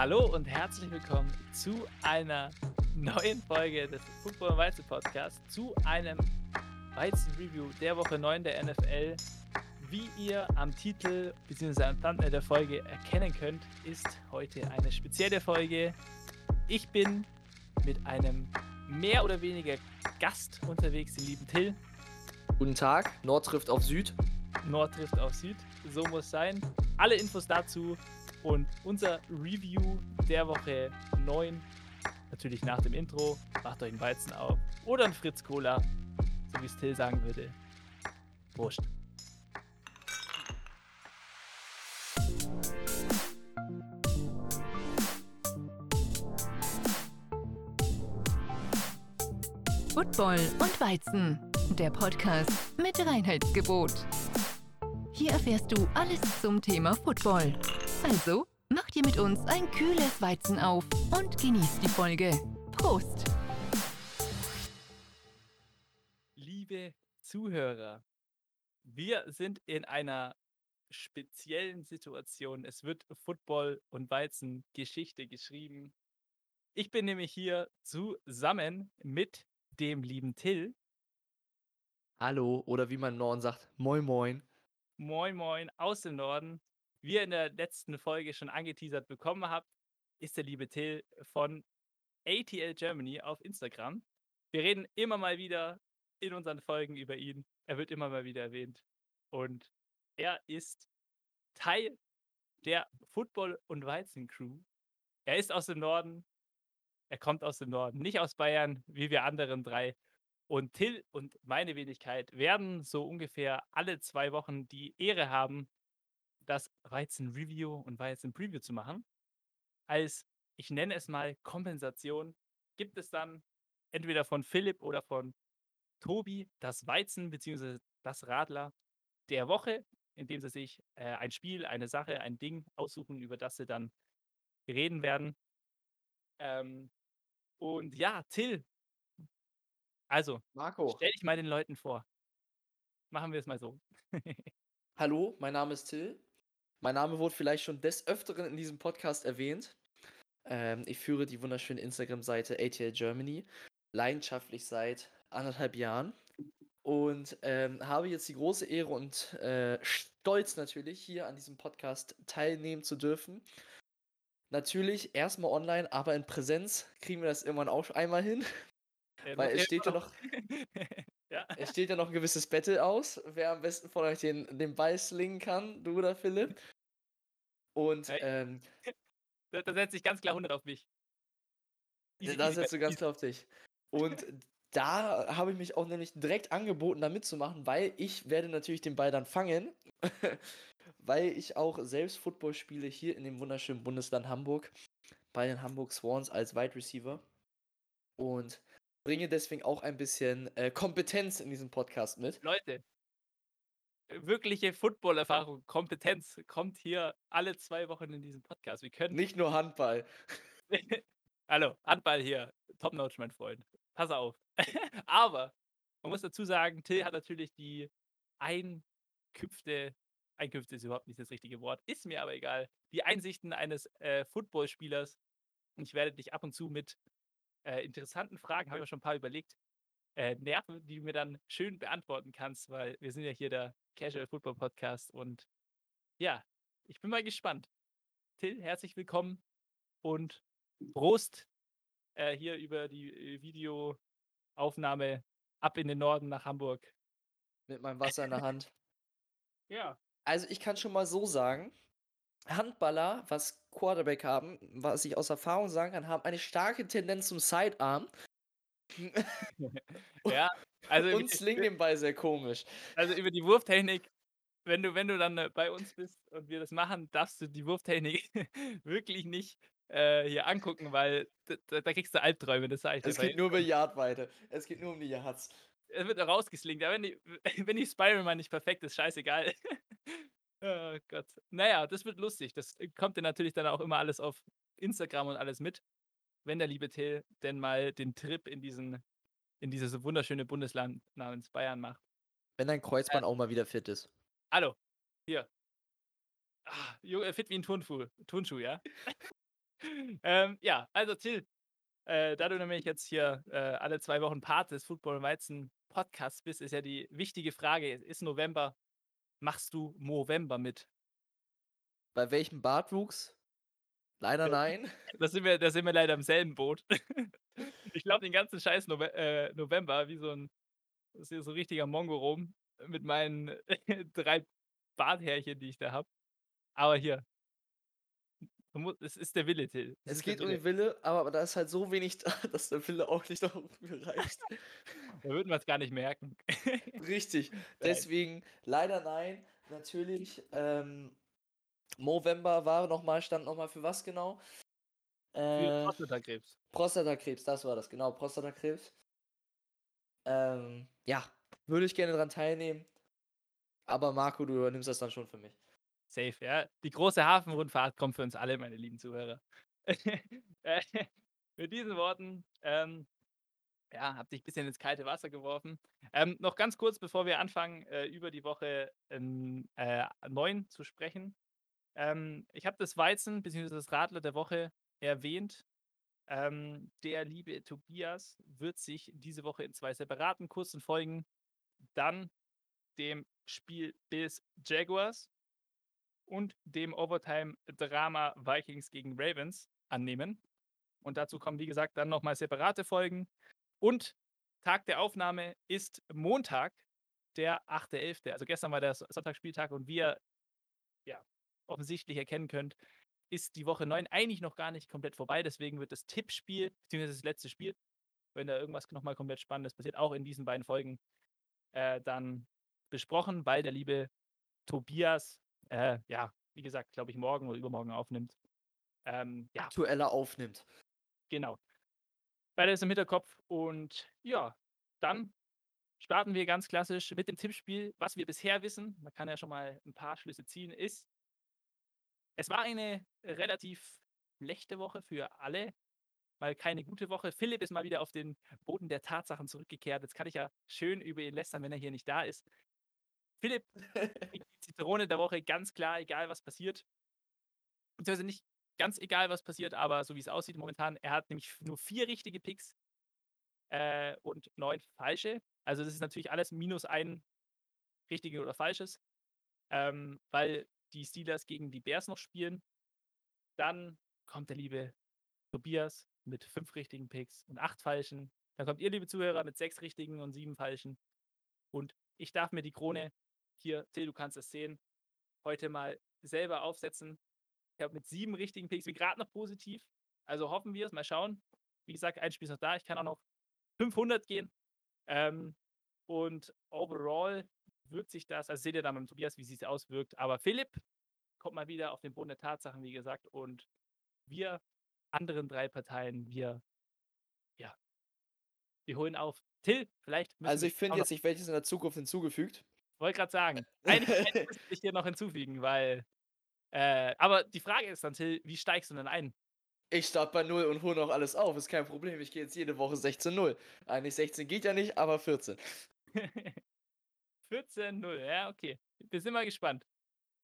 Hallo und herzlich willkommen zu einer neuen Folge des Football Weizen Podcasts, zu einem Weizen Review der Woche 9 der NFL. Wie ihr am Titel bzw. am Thumbnail der Folge erkennen könnt, ist heute eine spezielle Folge. Ich bin mit einem mehr oder weniger Gast unterwegs, den lieben Till. Guten Tag, Nord trifft auf Süd. Nord trifft auf Süd, so muss sein. Alle Infos dazu und unser Review der Woche 9. Natürlich nach dem Intro. Macht euch einen Weizen auf. Oder einen Fritz Cola, so wie es Till sagen würde. Wurscht. Football und Weizen, der Podcast mit Reinheitsgebot. Hier erfährst du alles zum Thema Football. Also, mach dir mit uns ein kühles Weizen auf und genieß die Folge. Prost! Liebe Zuhörer, wir sind in einer speziellen Situation. Es wird Football und Weizen Geschichte geschrieben. Ich bin nämlich hier zusammen mit dem lieben Till. Hallo, oder wie man im Norden sagt, moin moin. Moin Moin aus dem Norden. Wie ihr in der letzten Folge schon angeteasert bekommen habt, ist der liebe Till von ATL Germany auf Instagram. Wir reden immer mal wieder in unseren Folgen über ihn. Er wird immer mal wieder erwähnt. Und er ist Teil der Football- und Weizen-Crew. Er ist aus dem Norden. Er kommt aus dem Norden, nicht aus Bayern, wie wir anderen drei. Und Till und meine Wenigkeit werden so ungefähr alle zwei Wochen die Ehre haben, das Weizen-Review und Weizen-Preview zu machen. Als, ich nenne es mal, Kompensation gibt es dann entweder von Philipp oder von Tobi das Weizen bzw. das Radler der Woche, indem sie sich äh, ein Spiel, eine Sache, ein Ding aussuchen, über das sie dann reden werden. Ähm, und ja, Till, also, Marco. stell dich mal den Leuten vor. Machen wir es mal so. Hallo, mein Name ist Till. Mein Name wurde vielleicht schon des Öfteren in diesem Podcast erwähnt. Ähm, ich führe die wunderschöne Instagram-Seite ATL Germany, leidenschaftlich seit anderthalb Jahren. Und ähm, habe jetzt die große Ehre und äh, Stolz natürlich, hier an diesem Podcast teilnehmen zu dürfen. Natürlich erstmal online, aber in Präsenz kriegen wir das irgendwann auch einmal hin. Äh, Weil es steht ja noch, ja. es steht ja noch ein gewisses Battle aus, wer am besten von euch den, den Ball slingen kann, du oder Philipp. Und Hey. ähm, Da, da setzt sich ganz klar 100 auf mich. Easy, da setzt du ganz klar auf dich. Und da habe ich mich auch nämlich direkt angeboten, da mitzumachen, weil ich werde natürlich den Ball dann fangen, weil ich auch selbst Football spiele hier in dem wunderschönen Bundesland Hamburg bei den Hamburg Swans als Wide Receiver und bringe deswegen auch ein bisschen äh, Kompetenz in diesem Podcast mit. Leute, wirkliche Football-Erfahrung, Kompetenz kommt hier alle zwei Wochen in diesem Podcast. Wir können. Nicht nur Handball. Hallo, Handball hier. Top Notch, mein Freund. Pass auf. Aber man muss dazu sagen, Till hat natürlich die Einkünfte. Einkünfte ist überhaupt nicht das richtige Wort, ist mir aber egal. Die Einsichten eines äh, Footballspielers. Und ich werde dich ab und zu mit äh, interessanten Fragen, habe ich mir schon ein paar überlegt, äh, nerven, die du mir dann schön beantworten kannst, weil wir sind ja hier der Casual Football Podcast und ja, ich bin mal gespannt. Till, herzlich willkommen und Prost äh, hier über die äh, Videoaufnahme ab in den Norden nach Hamburg. Mit meinem Wasser in der Hand. Ja. Also ich kann schon mal so sagen, Handballer, was Quarterback haben, was ich aus Erfahrung sagen kann, haben eine starke Tendenz zum Sidearm Ja, also, und slingen den Ball sehr komisch. also über die Wurftechnik, wenn du, wenn du dann äh, bei uns bist und wir das machen, darfst du die Wurftechnik wirklich nicht äh, hier angucken, weil da, da kriegst du Albträume, das sage ich dir. Es geht nur über Yardweite. Es geht nur um die Yards. Es wird rausgeslinkt, aber wenn die, wenn die Spiral-Man nicht perfekt ist, scheißegal. Oh Gott. Naja, das wird lustig. Das kommt dir natürlich dann auch immer alles auf Instagram und alles mit, wenn der liebe Till denn mal den Trip in diesen, in dieses wunderschöne Bundesland namens Bayern macht. Wenn dein Kreuzband auch mal wieder fit ist. Hallo, hier. Ah, Junge, fit wie ein Turnschuh, Turnschuh, ja? ähm, ja, also Till, äh, da du nämlich jetzt hier äh, alle zwei Wochen Part des Football Weizen Podcasts bist, ist ja die wichtige Frage: Ist November, machst du Movember mit? Bei welchem Bartwuchs? Leider nein. Da sind wir, da sind wir leider im selben Boot. ich glaube, den ganzen Scheiß äh, November, wie so ein, so ein richtiger Mongo rum, mit meinen drei Barthärchen, die ich da habe. Aber hier, es ist der Wille, Till. Es, es geht um den Wille, aber da ist halt so wenig da, dass der Wille auch nicht noch reicht. da würden wir es gar nicht merken. Richtig. Deswegen leider nein. Natürlich. Ähm, Movember war nochmal, stand nochmal für was genau? Äh, für Prostatakrebs. Prostatakrebs, das war das, genau, Prostatakrebs. Ähm, ja, würde ich gerne daran teilnehmen. Aber Marco, du übernimmst das dann schon für mich. Safe, ja. Die große Hafenrundfahrt kommt für uns alle, meine lieben Zuhörer. Äh, mit diesen Worten, ähm, ja, hab dich ein bisschen ins kalte Wasser geworfen. Ähm, noch ganz kurz, bevor wir anfangen, äh, über die Woche ähm, äh, 9 zu sprechen. Ähm, ich habe das Weizen bzw. das Radler der Woche erwähnt. Ähm, der liebe Tobias wird sich diese Woche in zwei separaten kurzen Folgen dann dem Spiel Bills Jaguars und dem Overtime-Drama Vikings gegen Ravens annehmen. Und dazu kommen, wie gesagt, dann nochmal separate Folgen. Und Tag der Aufnahme ist Montag, der 8.11. Also gestern war der Sonntagsspieltag und wie ihr ja, offensichtlich erkennen könnt, ist die Woche 9 eigentlich noch gar nicht komplett vorbei. Deswegen wird das Tippspiel, beziehungsweise das letzte Spiel, wenn da irgendwas nochmal komplett Spannendes passiert, auch in diesen beiden Folgen äh, dann besprochen, weil der liebe Tobias äh, ja, wie gesagt, glaube ich, morgen oder übermorgen aufnimmt. Ähm, ja. Aktueller aufnimmt. Genau. Beides im Hinterkopf und ja, dann starten wir ganz klassisch mit dem Tippspiel. Was wir bisher wissen, man kann ja schon mal ein paar Schlüsse ziehen, ist, es war eine relativ schlechte Woche für alle, mal keine gute Woche. Philipp ist mal wieder auf den Boden der Tatsachen zurückgekehrt. Jetzt kann ich ja schön über ihn lästern, wenn er hier nicht da ist. Philipp, die Zitrone der Woche, ganz klar, egal was passiert. Beziehungsweise nicht ganz egal, was passiert, aber so wie es aussieht momentan, er hat nämlich nur vier richtige Picks äh, und neun falsche. Also das ist natürlich alles minus ein richtiges oder falsches, ähm, weil die Steelers gegen die Bears noch spielen. Dann kommt der liebe Tobias mit fünf richtigen Picks und acht falschen. Dann kommt ihr, liebe Zuhörer, mit sechs richtigen und sieben falschen. Und ich darf mir die Krone hier, Till, du kannst es sehen, heute mal selber aufsetzen. Ich habe mit sieben richtigen Picks, bin gerade noch positiv. Also hoffen wir es, mal schauen. Wie gesagt, ein Spiel ist noch da. Ich kann auch noch 500 gehen. Ähm, und overall wirkt sich das, also seht ihr dann beim Tobias, wie es sich auswirkt. Aber Philipp kommt mal wieder auf den Boden der Tatsachen, wie gesagt. Und wir anderen drei Parteien, wir, ja, wir holen auf. Till, vielleicht. Also ich finde jetzt nicht welches in der Zukunft hinzugefügt. Wollte gerade sagen. Eigentlich müsste ich hier noch hinzufügen, weil. Äh, aber die Frage ist dann, Till, wie steigst du denn ein? Ich starte bei 0 und hole noch alles auf, ist kein Problem. Ich gehe jetzt jede Woche 16-0. Eigentlich 16 geht ja nicht, aber 14. 14-0, ja, okay. Wir sind mal gespannt.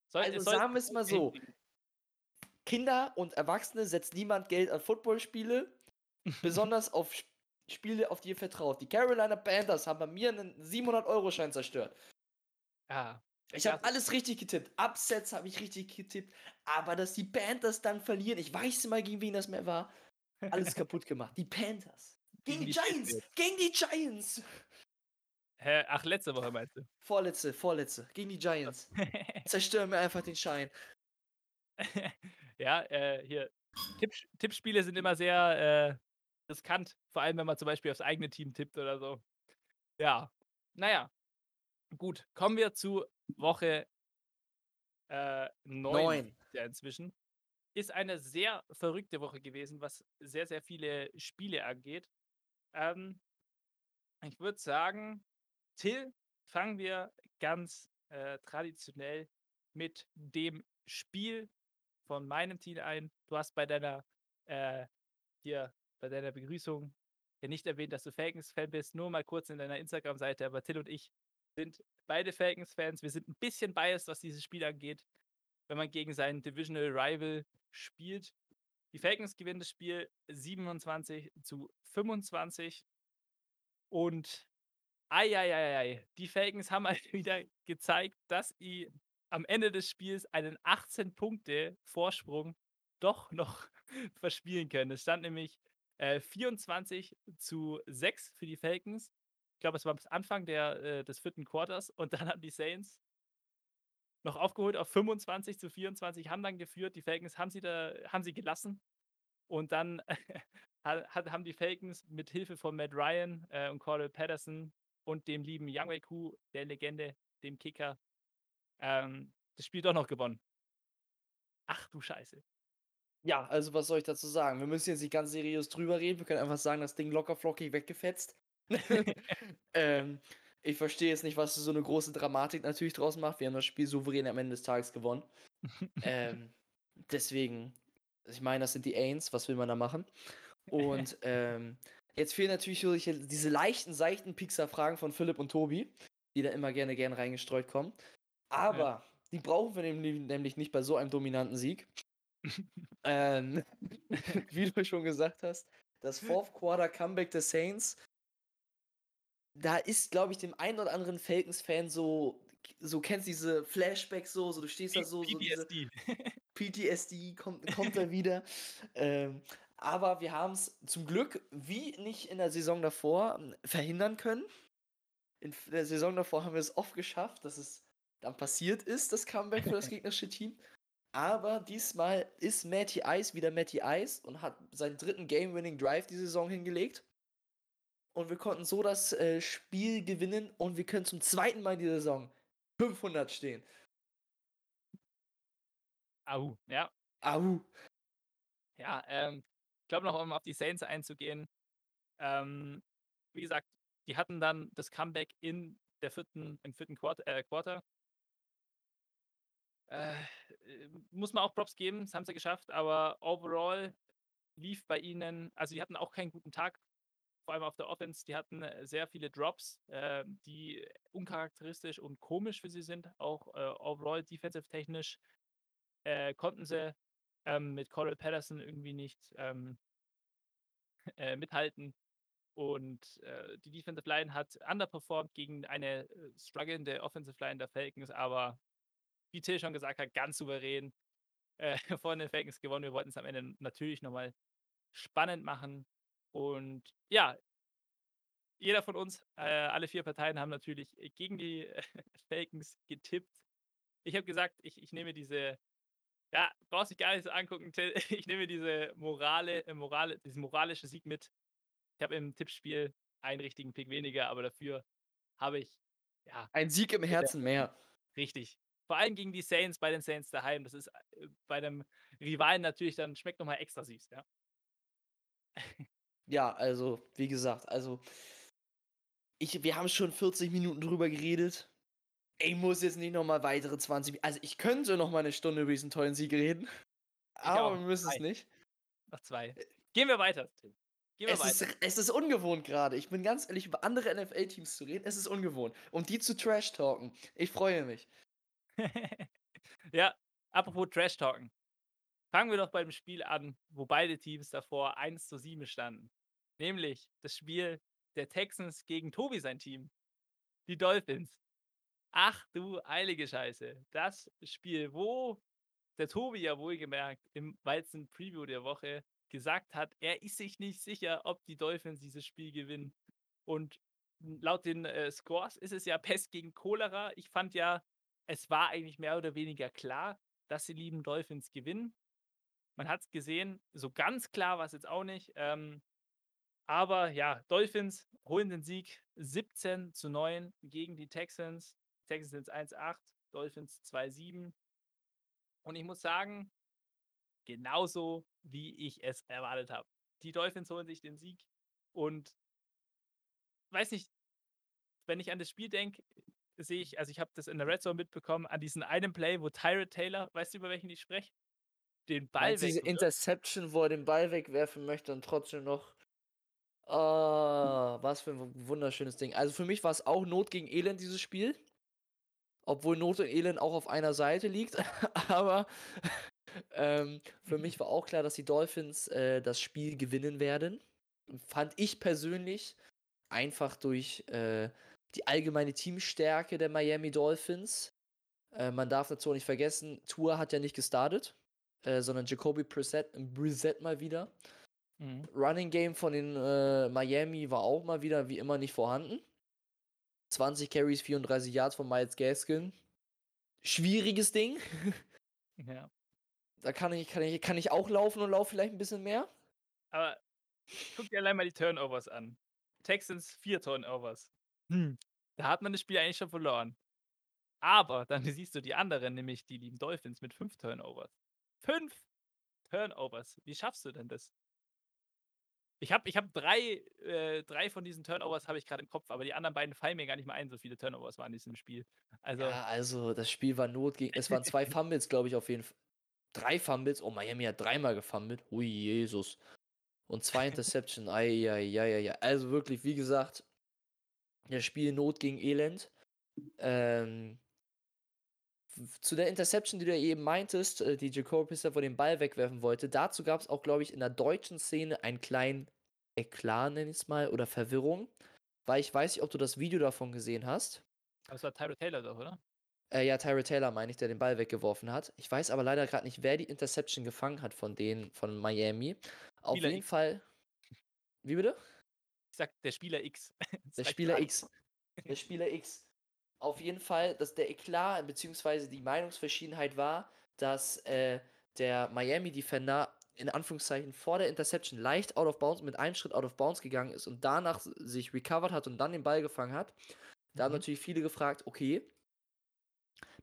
Soll, also sagen wir es mal so. Kinder und Erwachsene setzt niemand Geld an Footballspiele, besonders auf Spiele, auf die ihr vertraut. Die Carolina Panthers haben bei mir einen 700-Euro-Schein zerstört. Ja. Ich habe alles richtig getippt. Upsets habe ich richtig getippt. Aber dass die Panthers dann verlieren, ich weiß mal, gegen wen das mehr war, alles kaputt gemacht. Die Panthers. Gegen, gegen die Giants. Giants. Gegen die Giants. Hä? Ach, letzte Woche meinst du? Vorletzte, vorletzte. Gegen die Giants. Zerstören mir einfach den Schein. ja, äh, hier. Tipp, Tippspiele sind immer sehr äh, riskant. Vor allem, wenn man zum Beispiel aufs eigene Team tippt oder so. Ja. Naja, Gut, kommen wir zu Woche äh, 9, Ja, inzwischen. Ist eine sehr verrückte Woche gewesen, was sehr, sehr viele Spiele angeht. Ähm, ich würde sagen, Till, fangen wir ganz äh, traditionell mit dem Spiel von meinem Team ein. Du hast bei deiner äh, hier bei deiner Begrüßung ja nicht erwähnt, dass du Falcons-Fan bist, nur mal kurz in deiner Instagram-Seite, aber Till und ich sind beide Falcons-Fans. Wir sind ein bisschen biased, was dieses Spiel angeht, wenn man gegen seinen Divisional Rival spielt. Die Falcons gewinnen das Spiel 27 zu 25. Und ei, die Falcons haben halt wieder gezeigt, dass sie am Ende des Spiels einen 18 Punkte Vorsprung doch noch verspielen können. Es stand nämlich äh, 24 zu 6 für die Falcons. Ich glaube, es war bis Anfang der, äh, des vierten Quarters und dann haben die Saints noch aufgeholt auf 25 zu 24, haben dann geführt. Die Falcons haben sie da, haben sie gelassen. Und dann haben die Falcons mit Hilfe von Matt Ryan äh, und Cordell Patterson und dem lieben Young Wei Ku, der Legende, dem Kicker, ähm, das Spiel doch noch gewonnen. Ach du Scheiße. Ja, also was soll ich dazu sagen? Wir müssen jetzt nicht ganz seriös drüber reden. Wir können einfach sagen, das Ding locker flockig weggefetzt. ähm, ich verstehe jetzt nicht, was so eine große Dramatik natürlich draus macht. Wir haben das Spiel souverän am Ende des Tages gewonnen. ähm, deswegen, ich meine, das sind die Ains, was will man da machen? Und ähm, jetzt fehlen natürlich diese leichten, seichten Pixar-Fragen von Philipp und Tobi, die da immer gerne, gerne reingestreut kommen. Aber ja. die brauchen wir nämlich nicht bei so einem dominanten Sieg. ähm, wie du schon gesagt hast, das Fourth Quarter Comeback der Saints, da ist, glaube ich, dem einen oder anderen Falcons-Fan so, so kennst diese Flashbacks so, so du stehst da so, so PTSD. PTSD kommt, kommt da wieder. Ähm, aber wir haben es zum Glück, wie nicht in der Saison davor, verhindern können. In der Saison davor haben wir es oft geschafft, dass es dann passiert ist, das Comeback für das gegnerische Team. Aber diesmal ist Matty Ice wieder Matty Ice und hat seinen dritten Game-Winning Drive die Saison hingelegt. Und wir konnten so das äh, Spiel gewinnen und wir können zum zweiten Mal in dieser Saison 500 stehen. Au, ja. Au. Ja, ähm, ich glaube noch, um auf die Saints einzugehen. Ähm, wie gesagt, die hatten dann das Comeback in der vierten, im vierten Quarter. Äh, Quarter. Äh, muss man auch Props geben, das haben sie geschafft, aber overall lief bei ihnen, also die hatten auch keinen guten Tag, vor allem auf der Offense, die hatten äh, sehr viele Drops, äh, die uncharakteristisch und komisch für sie sind, auch äh, overall defensive technisch äh, konnten sie ähm, mit Coral Patterson irgendwie nicht ähm, äh, mithalten. Und äh, die Defensive Line hat underperformed gegen eine strugglende Offensive Line der Falcons, aber wie Till schon gesagt hat, ganz souverän äh, von den Falcons gewonnen. Wir wollten es am Ende natürlich nochmal spannend machen. Und ja, jeder von uns, äh, alle vier Parteien haben natürlich gegen die äh, Falcons getippt. Ich habe gesagt, ich, ich nehme diese, ja, brauchst dich gar nicht so angucken. Ich nehme diese Morale, äh, Morale, diesen moralischen Sieg mit. Ich habe im Tippspiel einen richtigen Pick weniger, aber dafür habe ich, ja. Ein Sieg im Herzen mehr. Richtig. Vor allem gegen die Saints bei den Saints daheim. Das ist äh, bei einem Rivalen natürlich dann schmeckt nochmal extra süß, ja. ja, also, wie gesagt, also ich, wir haben schon 40 Minuten drüber geredet. Ich muss jetzt nicht nochmal weitere 20 Also ich könnte noch mal eine Stunde über diesen tollen Sieg reden. Ich aber wir müssen es nicht. Noch zwei. Gehen wir weiter. Gehen wir es, weiter. Ist, es ist ungewohnt gerade. Ich bin ganz ehrlich, über andere NFL-Teams zu reden, es ist ungewohnt. Und die zu Trash-Talken. Ich freue mich. ja, apropos Trash Talken. Fangen wir doch beim Spiel an, wo beide Teams davor 1 zu 7 standen. Nämlich das Spiel der Texans gegen Tobi sein Team. Die Dolphins. Ach du heilige Scheiße. Das Spiel, wo der Tobi ja wohlgemerkt im Weizen Preview der Woche gesagt hat, er ist sich nicht sicher, ob die Dolphins dieses Spiel gewinnen. Und laut den äh, Scores ist es ja Pest gegen Cholera. Ich fand ja, es war eigentlich mehr oder weniger klar, dass die lieben Dolphins gewinnen. Man hat es gesehen, so ganz klar war es jetzt auch nicht. Ähm, aber ja, Dolphins holen den Sieg 17 zu 9 gegen die Texans. Texans sind 1-8, Dolphins 2-7. Und ich muss sagen, genauso wie ich es erwartet habe. Die Dolphins holen sich den Sieg und weiß nicht, wenn ich an das Spiel denke, sehe ich, also ich habe das in der Red Zone mitbekommen, an diesem einen Play, wo Tyrod Taylor, weißt du, über welchen ich spreche? Den Ball weg. Diese Interception, wo er den Ball wegwerfen möchte und trotzdem noch. Oh, was für ein wunderschönes Ding. Also für mich war es auch Not gegen Elend, dieses Spiel. Obwohl Not und Elend auch auf einer Seite liegt. Aber ähm, für mich war auch klar, dass die Dolphins äh, das Spiel gewinnen werden. Fand ich persönlich einfach durch äh, die allgemeine Teamstärke der Miami Dolphins. Äh, man darf dazu auch nicht vergessen, Tour hat ja nicht gestartet, äh, sondern Jacoby Brissett, Brissett mal wieder. Mhm. Running Game von den äh, Miami war auch mal wieder wie immer nicht vorhanden. 20 Carries, 34 Yards von Miles Gaskin. Schwieriges Ding. ja. Da kann ich, kann, ich, kann ich auch laufen und laufe vielleicht ein bisschen mehr. Aber guck dir allein mal die Turnovers an. Texans vier Turnovers. Hm. Da hat man das Spiel eigentlich schon verloren. Aber dann siehst du die anderen, nämlich die lieben Dolphins mit fünf Turnovers. Fünf Turnovers. Wie schaffst du denn das? Ich habe ich hab drei, äh, drei von diesen Turnovers habe ich gerade im Kopf, aber die anderen beiden fallen mir gar nicht mehr ein, so viele Turnovers waren in diesem Spiel. Also, ja, also das Spiel war Not gegen. Es waren zwei Fumbles, glaube ich, auf jeden Fall. Drei Fumbles. Oh, Miami hat dreimal gefummelt. Ui, Jesus. Und zwei Interception. Eieieiei. Also wirklich, wie gesagt, das Spiel Not gegen Elend. Ähm, zu der Interception, die du eben meintest, äh, die Jacob Pisser vor dem Ball wegwerfen wollte, dazu gab es auch, glaube ich, in der deutschen Szene einen kleinen Eklat, nenne ich es mal, oder Verwirrung. Weil ich weiß nicht, ob du das Video davon gesehen hast. Das war Tyra Taylor doch, oder? Äh, ja, Tyra Taylor meine ich, der den Ball weggeworfen hat. Ich weiß aber leider gerade nicht, wer die Interception gefangen hat von denen von Miami. Auf Spieler jeden X. Fall. Wie bitte? Ich sag der Spieler X. der Spieler X. Der Spieler X. Auf jeden Fall, dass der Eklat bzw. die Meinungsverschiedenheit war, dass äh, der Miami Defender in Anführungszeichen vor der Interception leicht out of bounds, mit einem Schritt out of bounds gegangen ist und danach sich recovered hat und dann den Ball gefangen hat. Da mhm. haben natürlich viele gefragt, okay,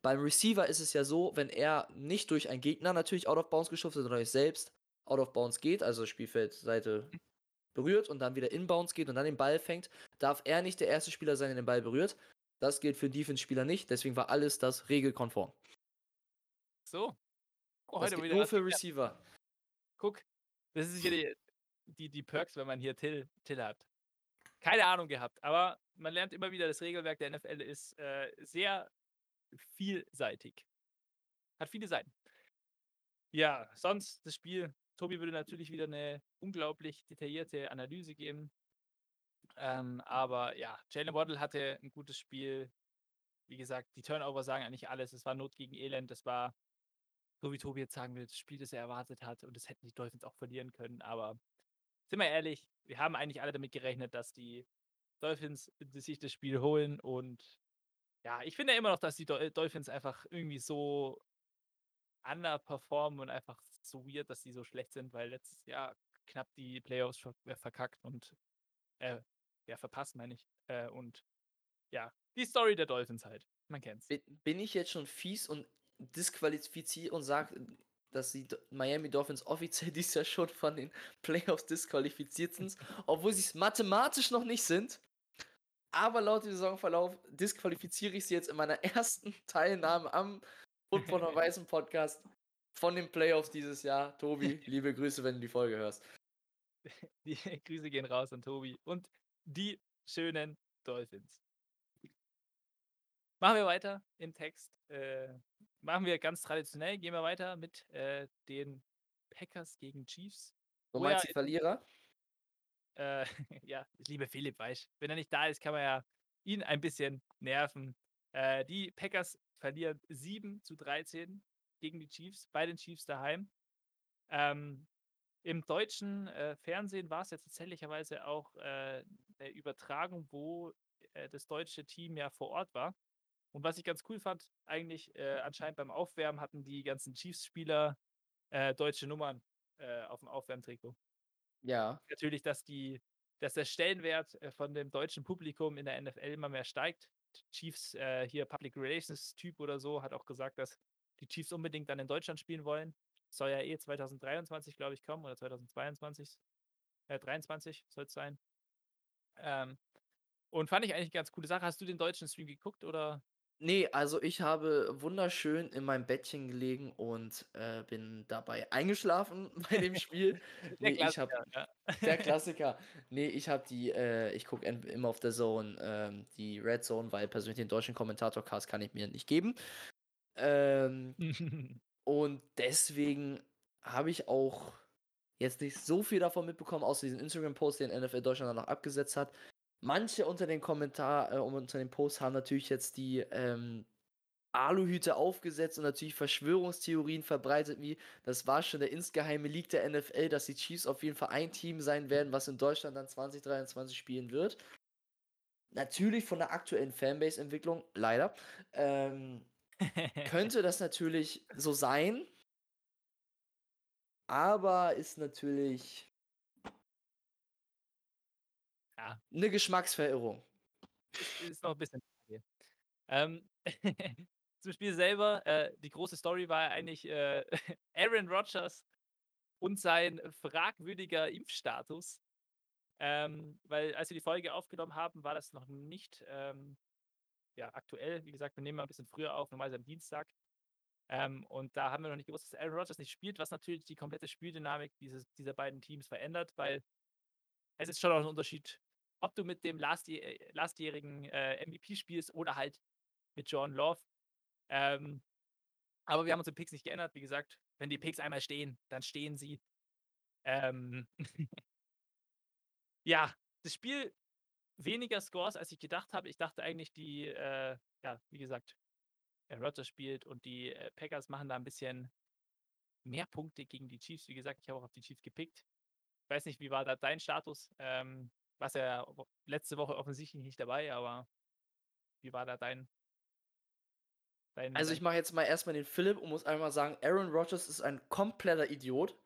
beim Receiver ist es ja so, wenn er nicht durch einen Gegner natürlich out of bounds geschubst wird, sondern durch selbst out of bounds geht, also Spielfeldseite berührt und dann wieder inbounds geht und dann den Ball fängt, darf er nicht der erste Spieler sein, der den Ball berührt. Das gilt für Defense-Spieler nicht, deswegen war alles das regelkonform. So. Oh, das geht nur für Receiver. Guck, das ist hier die, die, die Perks, wenn man hier Till, Till hat. Keine Ahnung gehabt, aber man lernt immer wieder, das Regelwerk der NFL ist äh, sehr vielseitig. Hat viele Seiten. Ja, sonst das Spiel. Tobi würde natürlich wieder eine unglaublich detaillierte Analyse geben. Ähm, aber ja, Jalen Waddle hatte ein gutes Spiel. Wie gesagt, die Turnover sagen eigentlich alles. Es war Not gegen Elend. Das war, so wie Tobi jetzt sagen will, das Spiel, das er erwartet hat. Und das hätten die Dolphins auch verlieren können. Aber sind wir ehrlich, wir haben eigentlich alle damit gerechnet, dass die Dolphins sich das Spiel holen. Und ja, ich finde immer noch, dass die Dolphins einfach irgendwie so underperformen und einfach so weird, dass die so schlecht sind, weil letztes Jahr knapp die Playoffs verkackt und äh, ja, verpasst, meine ich. Äh, und ja, die Story der Dolphins halt. Man kennt's. Bin ich jetzt schon fies und disqualifiziere und sage, dass die Miami Dolphins offiziell dieses Jahr schon von den Playoffs disqualifiziert sind, obwohl sie es mathematisch noch nicht sind. Aber laut dem Saisonverlauf disqualifiziere ich sie jetzt in meiner ersten Teilnahme am Footballer Weißen Podcast von den Playoffs dieses Jahr. Tobi, liebe Grüße, wenn du die Folge hörst. Die Grüße gehen raus an Tobi. Und die schönen Dolphins. Machen wir weiter im Text. Äh, machen wir ganz traditionell, gehen wir weiter mit äh, den Packers gegen Chiefs. Du meinst die Verlierer? Äh, ja, liebe Philipp, weißt wenn er nicht da ist, kann man ja ihn ein bisschen nerven. Äh, die Packers verlieren 7 zu 13 gegen die Chiefs, bei den Chiefs daheim. Ähm, Im deutschen äh, Fernsehen war es ja tatsächlicherweise auch äh, eine Übertragung, wo äh, das deutsche Team ja vor Ort war. Und was ich ganz cool fand, eigentlich äh, anscheinend beim Aufwärmen hatten die ganzen Chiefs-Spieler äh, deutsche Nummern äh, auf dem Aufwärmtrikot. Ja. Natürlich, dass die, dass der Stellenwert äh, von dem deutschen Publikum in der NFL immer mehr steigt. Chiefs, äh, hier Public Relations Typ oder so, hat auch gesagt, dass die Chiefs unbedingt dann in Deutschland spielen wollen. Soll ja eh 2023, glaube ich, kommen oder 2022. Äh, 23 soll es sein. Ähm, und fand ich eigentlich eine ganz coole Sache. Hast du den deutschen Stream geguckt oder? Nee, also ich habe wunderschön in meinem Bettchen gelegen und äh, bin dabei eingeschlafen bei dem Spiel. nee, ich habe ja. der Klassiker. Nee, ich habe die, äh, ich gucke immer auf der Zone, ähm, die Red Zone, weil persönlich den deutschen Kommentator-Cast kann ich mir nicht geben. Ähm, Und deswegen habe ich auch jetzt nicht so viel davon mitbekommen, außer diesen Instagram-Post, den NFL Deutschland danach abgesetzt hat. Manche unter den Kommentar, äh, unter den Posts haben natürlich jetzt die ähm, Aluhüte aufgesetzt und natürlich Verschwörungstheorien verbreitet, wie das war schon der insgeheime Leak der NFL, dass die Chiefs auf jeden Fall ein Team sein werden, was in Deutschland dann 2023 spielen wird. Natürlich von der aktuellen Fanbase-Entwicklung, leider, ähm, könnte das natürlich so sein, aber ist natürlich Ja. eine Geschmacksverirrung. Ist, ist noch ein bisschen. Ähm, zum Spiel selber, äh, die große Story war eigentlich äh, Aaron Rodgers und sein fragwürdiger Impfstatus. Ähm, weil als wir die Folge aufgenommen haben, war das noch nicht ähm, ja, aktuell. Wie gesagt, wir nehmen mal ein bisschen früher auf, normalerweise am Dienstag. Ähm, und da haben wir noch nicht gewusst, dass Aaron Rodgers nicht spielt, was natürlich die komplette Spieldynamik dieses, dieser beiden Teams verändert, weil es ist schon auch ein Unterschied, ob du mit dem lastjäh äh, lastjährigen äh, MVP spielst oder halt mit John Love. Ähm, aber wir haben unsere Picks nicht geändert. Wie gesagt, wenn die Picks einmal stehen, dann stehen sie. Ähm, ja, das Spiel weniger Scores, als ich gedacht habe. Ich dachte eigentlich, die, äh, ja, wie gesagt, äh, Rodgers spielt und die äh, Packers machen da ein bisschen mehr Punkte gegen die Chiefs. Wie gesagt, ich habe auch auf die Chiefs gepickt. Ich weiß nicht, wie war da dein Status? Ähm, was ja letzte Woche offensichtlich nicht dabei, aber wie war da dein? dein Also ich mache jetzt mal erstmal den Philipp und muss einmal sagen, Aaron Rodgers ist ein kompletter Idiot.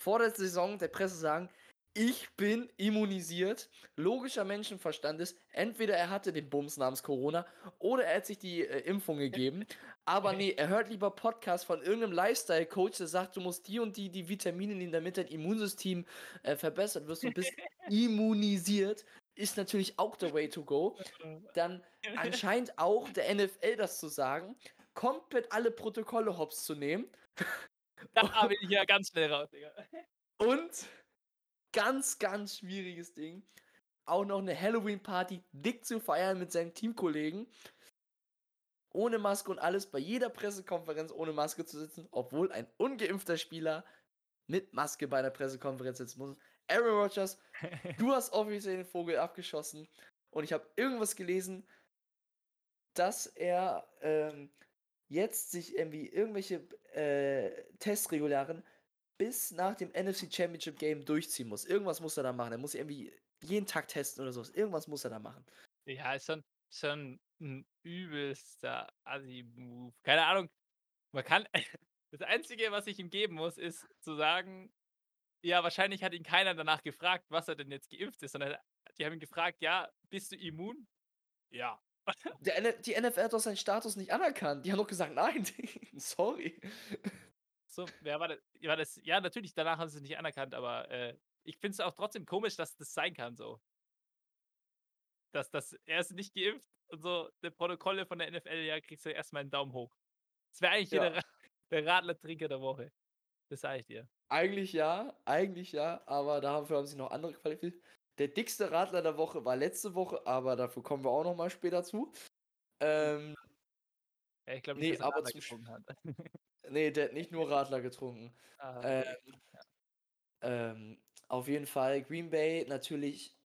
Vor der Saison der Presse sagen, ich bin immunisiert. Logischer Menschenverstand ist, entweder er hatte den Bums namens Corona oder er hat sich die äh, Impfung gegeben. Aber nee, er hört lieber Podcast von irgendeinem Lifestyle-Coach, der sagt, du musst die und die, die Vitamine nehmen, damit dein Immunsystem äh, verbessert wird. Du bist immunisiert. Ist natürlich auch the way to go. Dann anscheinend auch der NFL das zu sagen, komplett alle Protokolle hops zu nehmen. Da bin ich ja ganz schnell raus, Digga. Und ganz, ganz schwieriges Ding. Auch noch eine Halloween-Party dick zu feiern mit seinen Teamkollegen. Ohne Maske und alles, bei jeder Pressekonferenz ohne Maske zu sitzen, obwohl ein ungeimpfter Spieler mit Maske bei einer Pressekonferenz sitzen muss. Aaron Rodgers, du hast offiziell den Vogel abgeschossen und ich habe irgendwas gelesen, dass er ähm, jetzt sich irgendwie irgendwelche äh, Testregularen bis nach dem NFC Championship Game durchziehen muss. Irgendwas muss er da machen. Er muss irgendwie jeden Tag testen oder sowas. Irgendwas muss er da machen. Ja, ist schon, schon ein übelster Assi-Move. Keine Ahnung. Man kann. Das Einzige, was ich ihm geben muss, ist zu sagen, ja, wahrscheinlich hat ihn keiner danach gefragt, was er denn jetzt geimpft ist, sondern die haben ihn gefragt, ja, bist du immun? Ja. Der, die NFL hat doch seinen Status nicht anerkannt. Die haben doch gesagt, nein, sorry. So, wer war das? War das? Ja, natürlich, danach haben sie es nicht anerkannt, aber äh, ich finde es auch trotzdem komisch, dass das sein kann, so. Dass, dass er ist nicht geimpft und so, die Protokolle von der NFL, ja, kriegst du erstmal einen Daumen hoch. Das wäre eigentlich Ja. der, Ra- der Radler-Trinker der Woche. Das sage ich dir. Eigentlich ja, eigentlich ja, aber dafür haben sich noch andere qualifiziert. Der dickste Radler der Woche war letzte Woche, aber dafür kommen wir auch noch mal später zu. Ähm, Ja, ich glaube Nee, er aber getrunken hat. nee, der hat nicht nur Radler getrunken. Ah, Ähm, ähm, auf jeden Fall Green Bay natürlich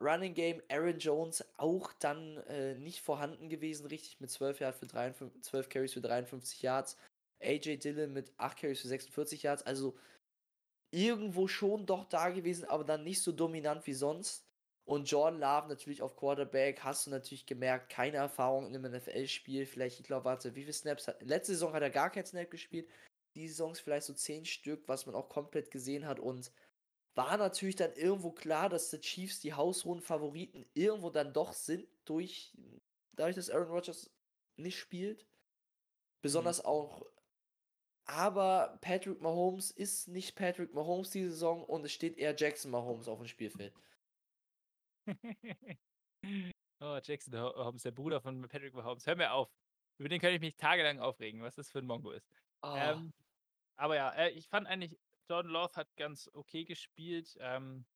Running Game, Aaron Jones auch dann äh, nicht vorhanden gewesen, richtig mit 12, Yard für 53, 12 Carries für 53 Yards. AJ Dillon mit 8 Carries für 46 Yards, also irgendwo schon doch da gewesen, aber dann nicht so dominant wie sonst. Und Jordan Love natürlich auf Quarterback, hast du natürlich gemerkt, keine Erfahrung in einem NFL-Spiel. Vielleicht, ich glaube, warte, wie viele Snaps hat. Letzte Saison hat er gar keinen Snap gespielt. Die Saisons vielleicht so 10 Stück, was man auch komplett gesehen hat. Und war natürlich dann irgendwo klar, dass die Chiefs die haushohen Favoriten irgendwo dann doch sind, durch, dadurch, dass Aaron Rodgers nicht spielt. Besonders auch. Aber Patrick Mahomes ist nicht Patrick Mahomes die Saison und es steht eher Jackson Mahomes auf dem Spielfeld. oh, Jackson Holmes, der Bruder von Patrick Mahomes. Hör mir auf. Über den könnte ich mich tagelang aufregen, was das für ein Mongo ist. Ah, Ähm, aber ja, äh, ich fand eigentlich, Jordan Love hat ganz okay gespielt. Ähm,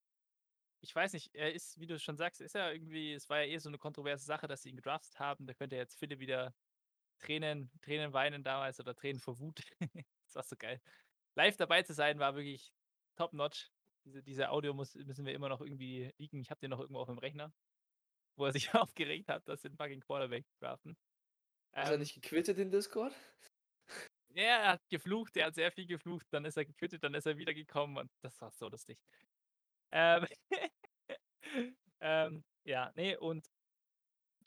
ich weiß nicht, er ist, wie du schon sagst, ist ja irgendwie, es war ja eh so eine kontroverse Sache, dass sie ihn gedraftet haben. Da könnte jetzt Philipp wieder Tränen, Tränen weinen damals oder Tränen vor Wut. das war so geil. Live dabei zu sein war wirklich top notch. Diese, diese Audio muss, müssen wir immer noch irgendwie liegen. Ich habe den noch irgendwo auf dem Rechner, wo er sich aufgeregt hat, dass den fucking Quarterback draften. Ist er Ähm, nicht gequittet in Discord? ja, er hat geflucht, er hat sehr viel geflucht, dann ist er gequittet, dann ist er wiedergekommen und das war so lustig. Ähm, ähm, ja, nee, und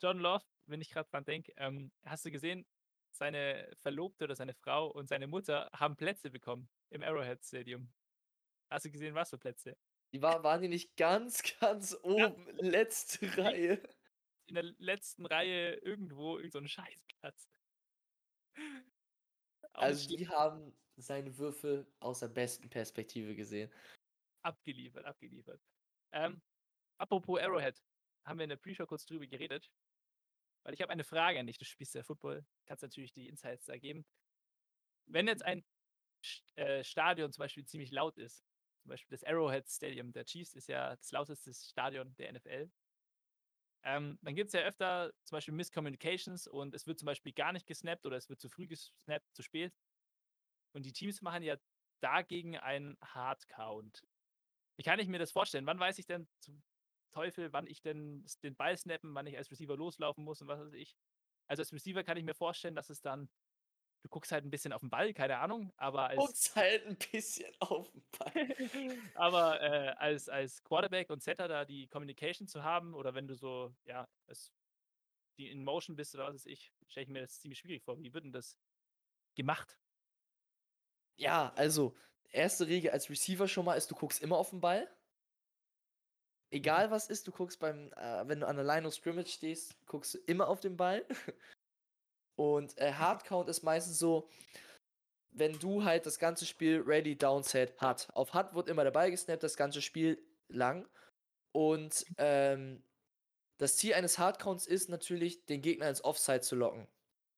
John Love, wenn ich gerade dran denke, ähm, hast du gesehen, seine Verlobte oder seine Frau und seine Mutter haben Plätze bekommen im Arrowhead Stadium. Hast du gesehen, was für Plätze? Die war, waren die nicht ganz, ganz oben, letzte Reihe? In der letzten Reihe irgendwo, irgend so ein Scheißplatz. Also die haben seine Würfe aus der besten Perspektive gesehen. abgeliefert, abgeliefert. Ähm, apropos Arrowhead, haben wir in der Pre-Show kurz drüber geredet. Weil ich habe eine Frage an dich. Du spielst ja Football, kannst natürlich die Insights ergeben. Wenn jetzt ein äh, Stadion zum Beispiel ziemlich laut ist, zum Beispiel das Arrowhead Stadium der Chiefs ist ja das lauteste Stadion der NFL, ähm, dann gibt es ja öfter zum Beispiel Miscommunications und es wird zum Beispiel gar nicht gesnappt oder es wird zu früh gesnappt, zu spät. Und die Teams machen ja dagegen einen Hard-Count. Wie kann ich mir das vorstellen? Wann weiß ich denn zum Teufel, wann ich denn den Ball snappen, wann ich als Receiver loslaufen muss und was weiß ich? Also als Receiver kann ich mir vorstellen, dass es dann, du guckst halt ein bisschen auf den Ball, keine Ahnung, aber als, Guckt's halt ein bisschen auf den Ball. aber äh, als, als Quarterback und Setter da die Communication zu haben oder wenn du so, ja, als die in Motion bist oder was weiß ich, stelle ich mir das ziemlich schwierig vor. Wie wird denn das gemacht? Ja, also, erste Regel als Receiver schon mal ist, du guckst immer auf den Ball. Egal was ist, du guckst beim, äh, wenn du an der Line of Scrimmage stehst, guckst du immer auf den Ball. Und äh, Hard Count ist meistens so, wenn du halt das ganze Spiel Ready, Down, Set, Hut. Auf Hut wird immer Ball gesnappt, das ganze Spiel lang. Und ähm, das Ziel eines Hard Counts ist natürlich, den Gegner ins Offside zu locken.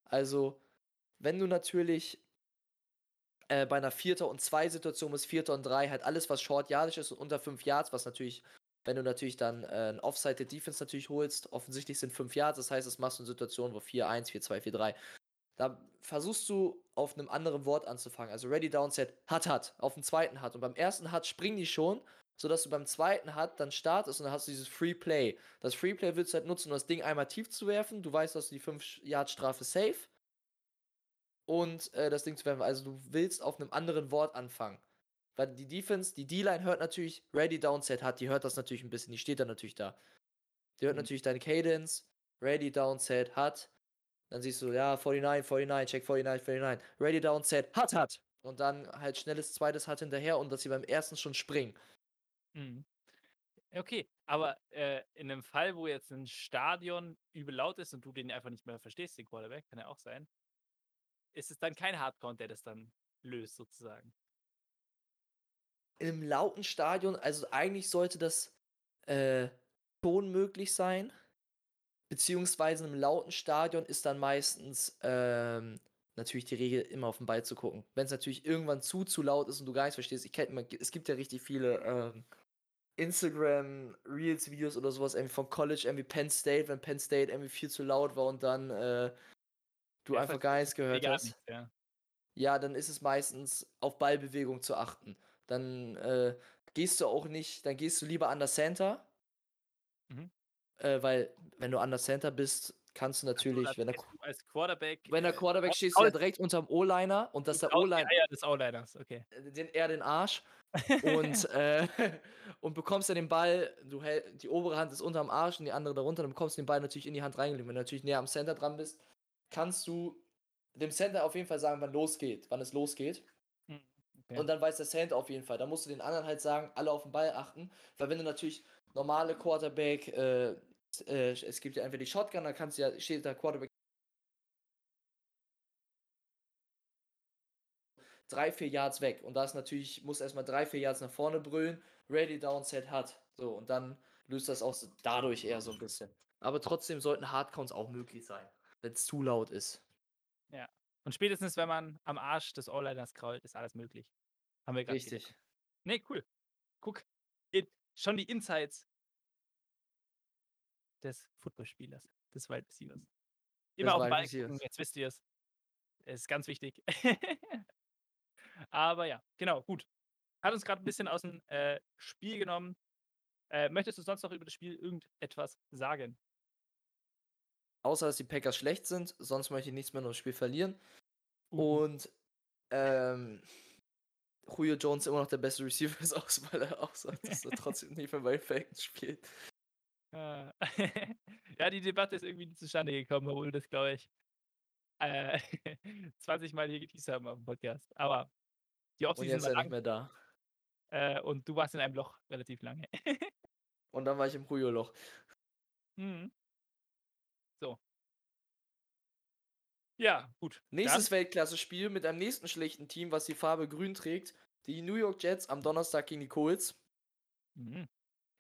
Also, wenn du natürlich äh, bei einer Vierter und zwei Situation bis Vierter und drei halt alles, was short yardisch ist und unter fünf Yards, was natürlich, wenn du natürlich dann äh, ein Offside Defense natürlich holst, offensichtlich sind fünf Yards, das heißt, das machst du in Situationen, wo 4-1, 4-2, 4-3. Da versuchst du auf einem anderen Wort anzufangen. Also Ready Down Set, Hut Hut, auf dem zweiten Hut. Und beim ersten Hut springen die schon, sodass du beim zweiten Hut dann startest und dann hast du dieses Free Play. Das Free Play willst du halt nutzen, um das Ding einmal tief zu werfen. Du weißt, dass du die 5 Yard Strafe safe und äh, das Ding zu werfen. Also du willst auf einem anderen Wort anfangen. Weil die Defense, die D-Line hört natürlich, Ready Down Set hat, die hört das natürlich ein bisschen, die steht dann natürlich da. Die hört Mhm. natürlich deine Cadence, Ready Down Set hat. Dann siehst du, ja, 49, 49, check 49, 49. Ready Down Set hat, hat. Und dann halt schnelles zweites hat hinterher und dass sie beim ersten schon springen. Mhm. Okay, aber äh, in einem Fall, wo jetzt ein Stadion übel laut ist und du den einfach nicht mehr verstehst, den Quarterback, kann ja auch sein, ist es dann kein Hardcount, der das dann löst, sozusagen. In einem lauten Stadion, also eigentlich sollte das äh, schon möglich sein. Beziehungsweise in einem lauten Stadion ist dann meistens ähm, natürlich die Regel, immer auf den Ball zu gucken. Wenn es natürlich irgendwann zu, zu laut ist und du gar nichts verstehst, ich kenn, es gibt ja richtig viele ähm, Instagram Reels Videos oder sowas irgendwie vom College, irgendwie Penn State, wenn Penn State irgendwie viel zu laut war und dann äh, du Ja, einfach gar nichts gehört hast. nicht, ja. Ja, dann ist es meistens auf Ballbewegung zu achten. Dann äh, gehst du auch nicht, dann gehst du lieber an der Center. Mhm. Äh, weil, wenn du an der Center bist, kannst du natürlich, Oder wenn der, als, Quarterback. wenn der äh, Quarterback raus- stehst du ja direkt unterm O-Liner und dass der O-Liner Eier des O-Liners, okay. den, eher den Arsch und, äh, und bekommst dann den Ball, du hält, die obere Hand ist unterm Arsch und die andere darunter, dann bekommst du den Ball natürlich in die Hand reingelegt. Wenn du natürlich näher am Center dran bist, kannst du dem Center auf jeden Fall sagen, wann losgeht, wann es losgeht. Okay. Und dann weiß der Center auf jeden Fall. Da musst du den anderen halt sagen, alle auf den Ball achten. Weil wenn du natürlich normale Quarterback, äh, äh, es gibt ja entweder die Shotgun, da kannst du ja, steht der Quarterback drei, vier Yards weg. Und da ist natürlich, muss erstmal drei, vier Yards nach vorne brüllen, ready, down, set, hat. So, und dann löst das auch so dadurch eher so ein bisschen. Aber trotzdem sollten Hardcounts auch möglich sein, wenn es zu laut ist. Und spätestens, wenn man am Arsch des O-Liners krault, ist alles möglich. Haben wir gerade Richtig. Nee, cool. Guck, schon die Insights des Footballspielers, des Receivers. Immer auf den Ball gucken, jetzt wisst ihr es. Es ist ganz wichtig. Aber ja, genau, gut. Hat uns gerade ein bisschen aus dem äh, Spiel genommen. Äh, möchtest du sonst noch über das Spiel irgendetwas sagen? Außer, dass die Packers schlecht sind, sonst möchte ich nichts mehr über das Spiel verlieren. Uh. Und ähm, Julio Jones immer noch der beste Receiver ist, aus, weil er auch sagt, dass er trotzdem nicht mehr bei Falcons spielt. Äh, ja, die Debatte ist irgendwie nicht zustande gekommen, obwohl das, glaube ich, äh, 20 Mal hier geteased haben auf dem Podcast. Aber die Offseason war er nicht lang mehr da. äh, und du warst in einem Loch relativ lange. Und dann war ich im Julio-Loch. Mhm. So. Ja, gut. Nächstes Weltklasse-Spiel mit einem nächsten schlechten Team, was die Farbe grün trägt. Die New York Jets am Donnerstag gegen die Colts. Mhm.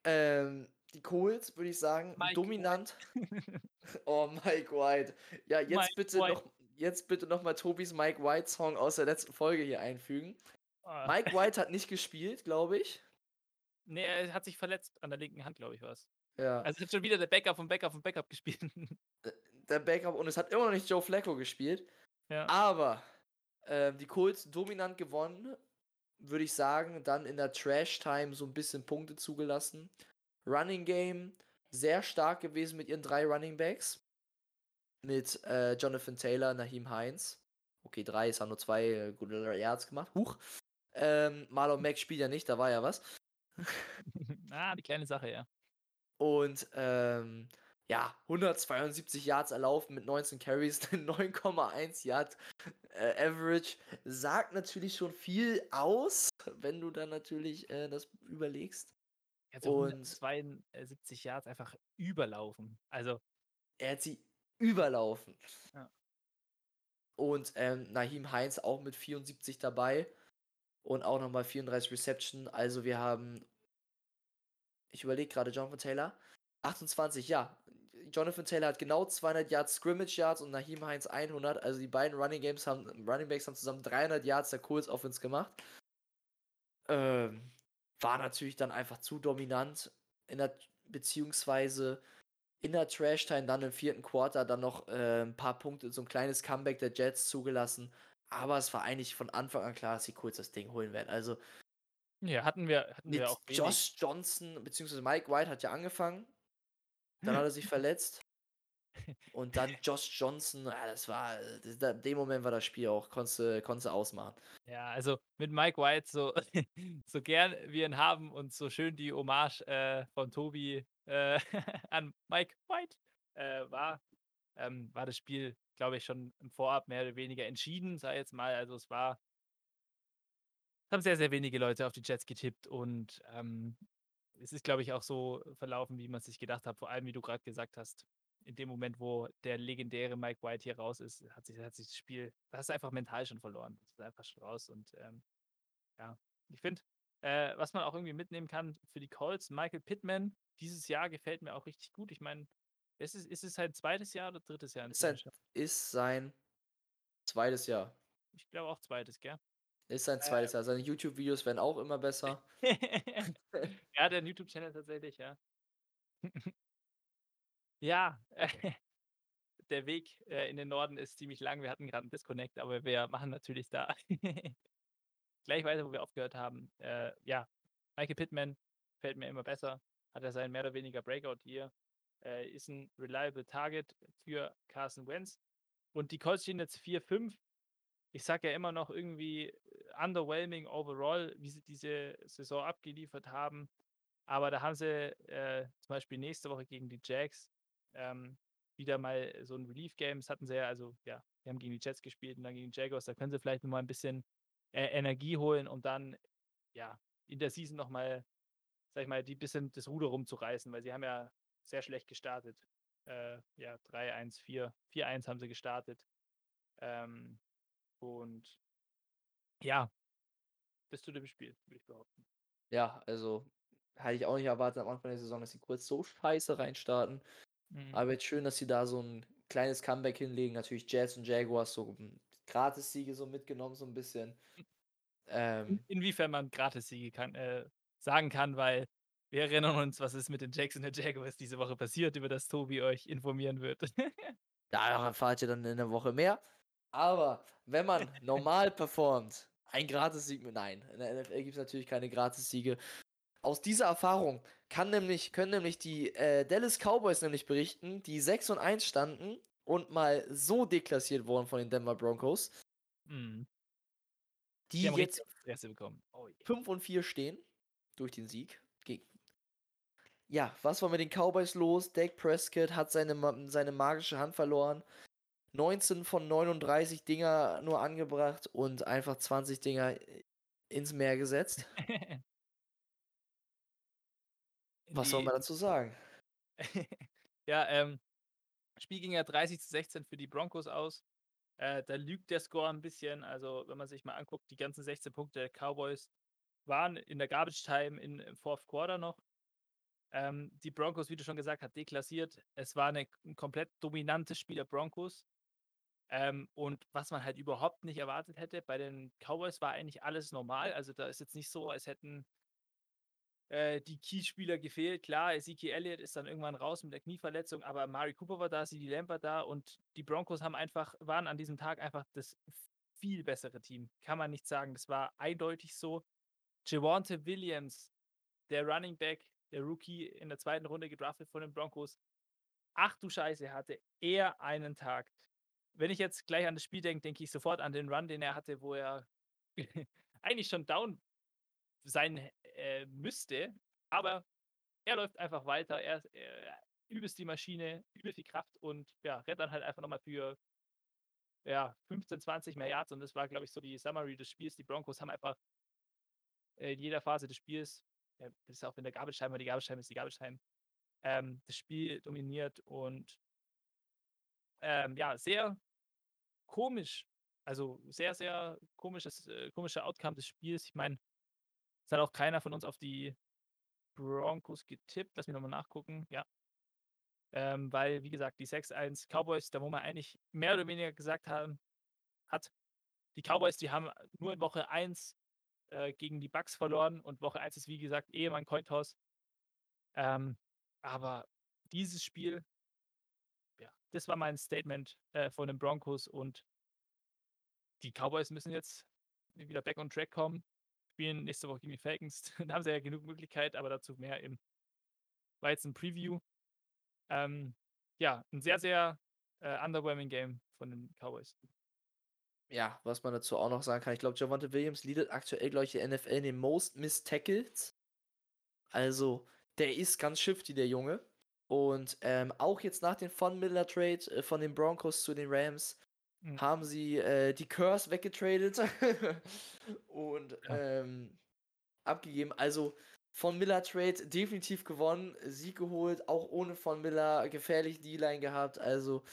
Ähm, die Colts, würde ich sagen, Mike dominant. Oh, Mike White. Ja, jetzt Mike bitte White. noch, jetzt bitte noch mal Tobis Mike White Song aus der letzten Folge hier einfügen. Ah. Mike White hat nicht gespielt, glaube ich. Nee, er hat sich verletzt an der linken Hand, glaube ich, was. Ja, Also hat schon wieder der Backup vom Backup vom Backup gespielt. der Backup und es hat immer noch nicht Joe Flacco gespielt. ja. Aber ähm, die Colts dominant gewonnen, würde ich sagen. Dann in der Trash-Time so ein bisschen Punkte zugelassen. Running Game sehr stark gewesen mit ihren drei Running Backs. Mit äh, Jonathan Taylor, Naheem Hines. Okay, drei, es haben nur zwei äh, gute Yards gemacht. Huch. Ähm, Marlon Mack spielt ja nicht, da war ja was. ah, die kleine Sache, ja. Und ähm, ja, 172 Yards erlaufen mit 19 Carries, 9,1 Yard äh, Average. Sagt natürlich schon viel aus, wenn du dann natürlich äh, das überlegst. Also Und- 172 Yards einfach überlaufen. Also, Er hat sie überlaufen. Ja. Und ähm, Naheem Heinz auch mit 74 dabei. Und auch nochmal 34 Reception. Also wir haben. Ich überlege gerade, Jonathan Taylor. 28, ja. Jonathan Taylor hat genau 200 Yards Scrimmage Yards und Naheem Heinz 100. Also die beiden Running Games haben, Running Backs haben zusammen 300 Yards der Colts Offense gemacht. Ähm, war natürlich dann einfach zu dominant in der beziehungsweise in der Trash Time dann im vierten Quarter dann noch äh, ein paar Punkte, so ein kleines Comeback der Jets zugelassen. Aber es war eigentlich von Anfang an klar, dass die Colts das Ding holen werden. Also ja, hatten wir, hatten wir auch wenig. Josh Johnson, beziehungsweise Mike White hat ja angefangen. Dann hat er sich verletzt. Und dann Josh Johnson, ja, das war, in dem Moment war das Spiel auch, konntest du ausmachen. Ja, also mit Mike White, so, so gern wir ihn haben und so schön die Hommage äh, von Tobi äh, an Mike White äh, war, ähm, war das Spiel, glaube ich, schon im Vorab mehr oder weniger entschieden, sei jetzt mal. Also es war, es haben sehr, sehr wenige Leute auf die Jets getippt und ähm, es ist, glaube ich, auch so verlaufen, wie man sich gedacht hat, vor allem, wie du gerade gesagt hast. In dem Moment, wo der legendäre Mike White hier raus ist, hat sich, hat sich das Spiel, das hast du einfach mental schon verloren. Das ist einfach schon raus. Und ähm, ja, ich finde, äh, was man auch irgendwie mitnehmen kann für die Colts, Michael Pittman, dieses Jahr gefällt mir auch richtig gut. Ich meine, ist es, ist es sein zweites Jahr oder drittes Jahr? Ist sein, ist sein zweites Jahr. Ich glaube auch zweites, gell? Ist sein zweites Jahr. Seine YouTube-Videos werden auch immer besser. er hat einen YouTube-Channel tatsächlich, ja. ja, der Weg äh, in den Norden ist ziemlich lang. Wir hatten gerade einen Disconnect, aber wir machen natürlich da gleich weiter, wo wir aufgehört haben. Äh, ja, Michael Pittman fällt mir immer besser. Hat er seinen mehr oder weniger Breakout hier. Äh, ist ein reliable Target für Carson Wentz. Und die Colts stehen jetzt 4-5. Ich sage ja immer noch irgendwie underwhelming overall, wie sie diese Saison abgeliefert haben. Aber da haben sie äh, zum Beispiel nächste Woche gegen die Jags ähm, wieder mal so ein Relief-Game. Das hatten sie ja, also ja, wir haben gegen die Jets gespielt und dann gegen die Jaguars. Da können sie vielleicht nochmal ein bisschen äh, Energie holen, um dann ja in der Season nochmal, sag ich mal, die bisschen das Ruder rumzureißen, weil sie haben ja sehr schlecht gestartet. Äh, ja, 3-1, 4, 4-1 haben sie gestartet. Ähm, und ja, bis zu dem Spiel, würde ich behaupten. Ja, also hatte ich auch nicht erwartet am Anfang der Saison, dass sie kurz so scheiße reinstarten. Mhm. Aber jetzt schön, dass sie da so ein kleines Comeback hinlegen. Natürlich Jets und Jaguars so ähm, Gratis-Siege so mitgenommen, so ein bisschen. Ähm, In- Inwiefern man Gratis-Siege kann, äh, sagen kann, weil wir erinnern uns, was ist mit den Jacks und den Jaguars diese Woche passiert, über das Tobi euch informieren wird. da erfahrt ihr dann in der Woche mehr. Aber wenn man normal performt, ein Gratis-Sieg. Nein, in der NFL gibt es natürlich keine Gratis-Siege. Aus dieser Erfahrung kann nämlich, können nämlich die äh, Dallas Cowboys nämlich berichten, die 6 und 1 standen und mal so deklassiert wurden von den Denver Broncos, Mhm. die, Die jetzt. Oh je. 5 und 4 stehen durch den Sieg. Gegen ja, was war mit den Cowboys los? Dak Prescott hat seine, seine magische Hand verloren. 19 von 39 Dinger nur angebracht und einfach 20 Dinger ins Meer gesetzt. Was soll man dazu sagen? ja, ähm, Spiel ging ja 30 zu 16 für die Broncos aus. Äh, da lügt der Score ein bisschen. Also, wenn man sich mal anguckt, die ganzen 16 Punkte der Cowboys waren in der Garbage Time in, im Fourth Quarter noch. Ähm, die Broncos, wie du schon gesagt hast, deklassiert. Es war eine, ein komplett dominantes Spiel der Broncos. Ähm, und was man halt überhaupt nicht erwartet hätte, bei den Cowboys war eigentlich alles normal. Also da ist jetzt nicht so, als hätten äh, die Key-Spieler gefehlt. Klar, Ezekiel Elliott ist dann irgendwann raus mit der Knieverletzung, aber Mari Cooper war da, CD Lamb war da und die Broncos haben einfach, waren an diesem Tag einfach das viel bessere Team. Kann man nicht sagen. Das war eindeutig so. Javante Williams, der Running Back, der Rookie in der zweiten Runde gedraftet von den Broncos. Ach du Scheiße, hatte er einen Tag. Wenn ich jetzt gleich an das Spiel denke, denke ich sofort an den Run, den er hatte, wo er eigentlich schon down sein äh, müsste, aber er läuft einfach weiter, er, er übelst die Maschine, übel viel Kraft und ja, rennt dann halt einfach nochmal für ja, 15, 20 mehr Yards und das war, glaube ich, so die Summary des Spiels. Die Broncos haben einfach äh, in jeder Phase des Spiels, ja, das ist auch in der Time, aber die Time ist die Time, ähm, das Spiel dominiert und ähm, ja, sehr komisch, also sehr, sehr komisches, äh, komischer Outcome des Spiels. Ich meine, es hat auch keiner von uns auf die Broncos getippt. Lass mich nochmal nachgucken. Ja. Ähm, weil, wie gesagt, die 6-1 Cowboys, da wo man eigentlich mehr oder weniger gesagt haben, hat, die Cowboys, die haben nur in Woche 1 äh, gegen die Bucks verloren und Woche 1 ist, wie gesagt, eh mein Cointoss. Ähm, aber dieses Spiel, das war mein Statement äh, von den Broncos und die Cowboys müssen jetzt wieder back on track kommen spielen nächste Woche gegen die Falcons. da haben sie ja genug Möglichkeit, aber dazu mehr im war jetzt ein Preview. Ähm, ja, ein sehr, sehr äh, underwhelming Game von den Cowboys. Ja, was man dazu auch noch sagen kann, ich glaube, Javante Williams leadet aktuell, glaube ich, die NFL in den Most Missed Tackles. Also, der ist ganz shifty, der Junge. Und ähm, auch jetzt nach dem Von Miller Trade äh, von den Broncos zu den Rams Mhm. haben sie äh, die Curse weggetradet und Ja. ähm, abgegeben. Also von Miller Trade definitiv gewonnen, Sieg geholt, auch ohne von Miller gefährlich D-Line gehabt. Also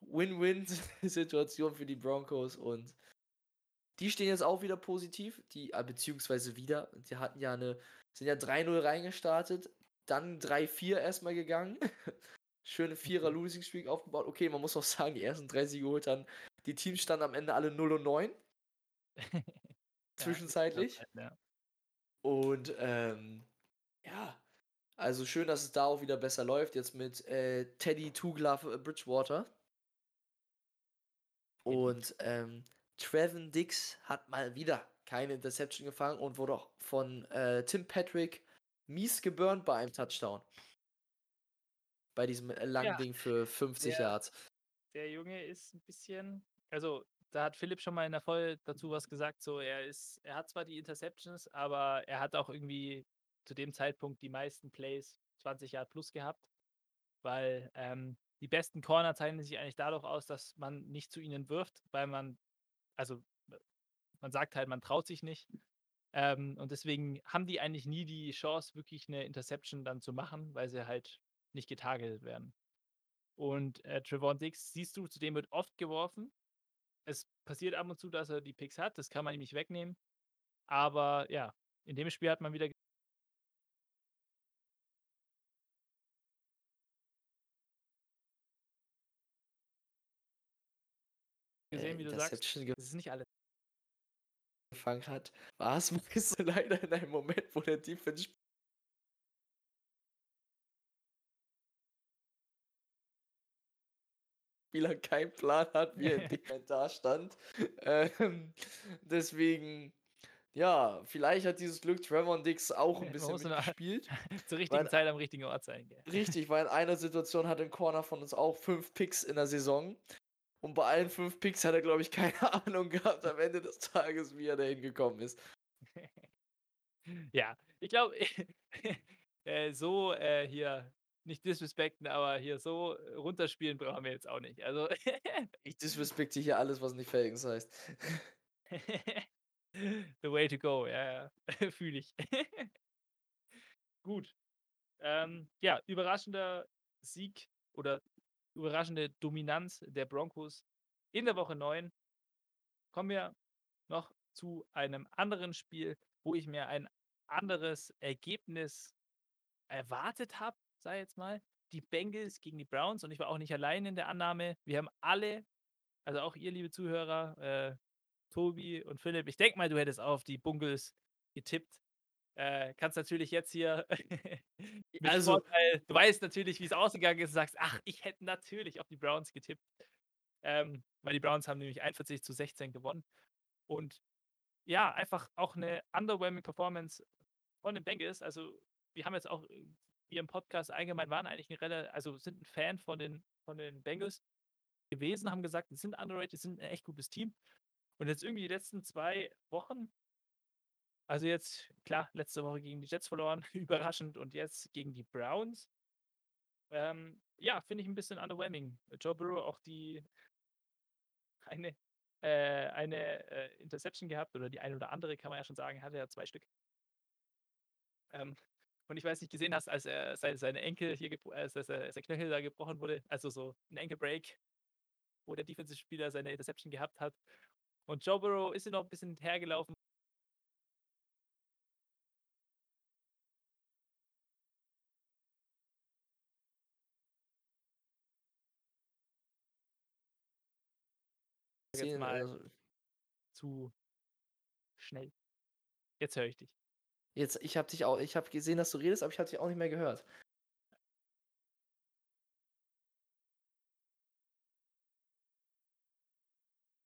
Win-Win-Situation für die Broncos und die stehen jetzt auch wieder positiv, die, äh, beziehungsweise wieder. Die hatten ja eine, sind ja 3-0 reingestartet, dann 3-4 erstmal gegangen. Schöne Vierer Losing Streak aufgebaut. Okay, man muss auch sagen, die ersten drei Siege geholt haben. Die Teams standen am Ende alle 0 und 9. Ja, Zwischenzeitlich. Ja. Und ähm, ja, also schön, dass es da auch wieder besser läuft. Jetzt mit äh, Teddy Two Glove äh, Bridgewater. Und ähm, Trevin Dix hat mal wieder keine Interception gefangen und wurde auch von äh, Tim Patrick mies geburnt bei einem Touchdown. Bei diesem äh, langen Ja. Ding für 50 Der- Yards. Der Junge ist ein bisschen, also da hat Philipp schon mal in der Folge dazu was gesagt, so er ist, er hat zwar die Interceptions, aber er hat auch irgendwie zu dem Zeitpunkt die meisten Plays 20 Yard plus gehabt, weil ähm, die besten Corner zeichnen sich eigentlich dadurch aus, dass man nicht zu ihnen wirft, weil man, also man sagt halt, man traut sich nicht. Ähm, und deswegen haben die eigentlich nie die Chance, wirklich eine Interception dann zu machen, weil sie halt nicht getargetet werden. Und äh, Trevon Dix, siehst du, zu dem wird oft geworfen. Es passiert ab und zu, dass er die Picks hat, das kann man ihm nicht wegnehmen. Aber ja, in dem Spiel hat man wieder gesehen, Äh, wie du sagst. Es ist nicht alles. Gefangen hat, war es meist leider in einem Moment, wo der Defense Spieler keinen Plan hat, wie er da stand. Ähm, deswegen, ja, vielleicht hat dieses Glück Trevor Dix auch ein bisschen mitgespielt. Zur richtigen Weil- Zeit am richtigen Ort sein. Gell? Richtig, weil in einer Situation hat ein Corner von uns auch fünf Picks in der Saison. Und bei allen fünf Picks hat er, glaube ich, keine Ahnung gehabt am Ende des Tages, wie er da hingekommen ist. Ja, ich glaube, äh, so äh, hier, nicht disrespekten, aber hier so runterspielen brauchen wir jetzt auch nicht. Also, Ich disrespekte hier alles, was nicht Falcons heißt. the way to go, ja, ja. fühle ich. Gut. Ähm, ja, überraschender Sieg oder überraschende Dominanz der Broncos in der Woche 9. Kommen wir noch zu einem anderen Spiel, wo ich mir ein anderes Ergebnis erwartet habe, sei jetzt mal. Die Bengals gegen die Browns und ich war auch nicht allein in der Annahme. Wir haben alle, also auch ihr, liebe Zuhörer, äh, Tobi und Philipp, ich denke mal, du hättest auf die Bungles getippt. Äh, kannst natürlich jetzt hier Also- Vorteil, du weißt natürlich, wie es ausgegangen ist, und sagst, ach, ich hätte natürlich auf die Browns getippt. Ähm, weil die Browns haben nämlich 41 zu 16 gewonnen. Und ja, einfach auch eine underwhelming Performance von den Bengals. Also, wir haben jetzt auch äh, hier im Podcast allgemein waren eigentlich ein relativ, also sind ein Fan von den, von den Bengals gewesen, haben gesagt, sie sind underrated, sind ein echt gutes Team. Und jetzt irgendwie die letzten zwei Wochen, also jetzt, klar, letzte Woche gegen die Jets verloren, überraschend, und jetzt gegen die Browns. Ähm, ja, finde ich ein bisschen underwhelming. Joe Burrow auch die eine, äh, eine äh, Interception gehabt, oder die eine oder andere, kann man ja schon sagen, hatte ja zwei Stück. Ähm, und ich weiß nicht, gesehen hast, als er seine, seine Enkel hier, als, als, er- sein Knöchel da gebrochen wurde, also so ein Enkelbreak, wo der Defensive-Spieler seine Interception gehabt hat. Und Joe Burrow ist ja noch ein bisschen hergelaufen. Jetzt mal also, zu schnell. Jetzt höre ich dich. Jetzt, ich habe dich auch, ich habe gesehen, dass du redest, aber ich habe dich auch nicht mehr gehört.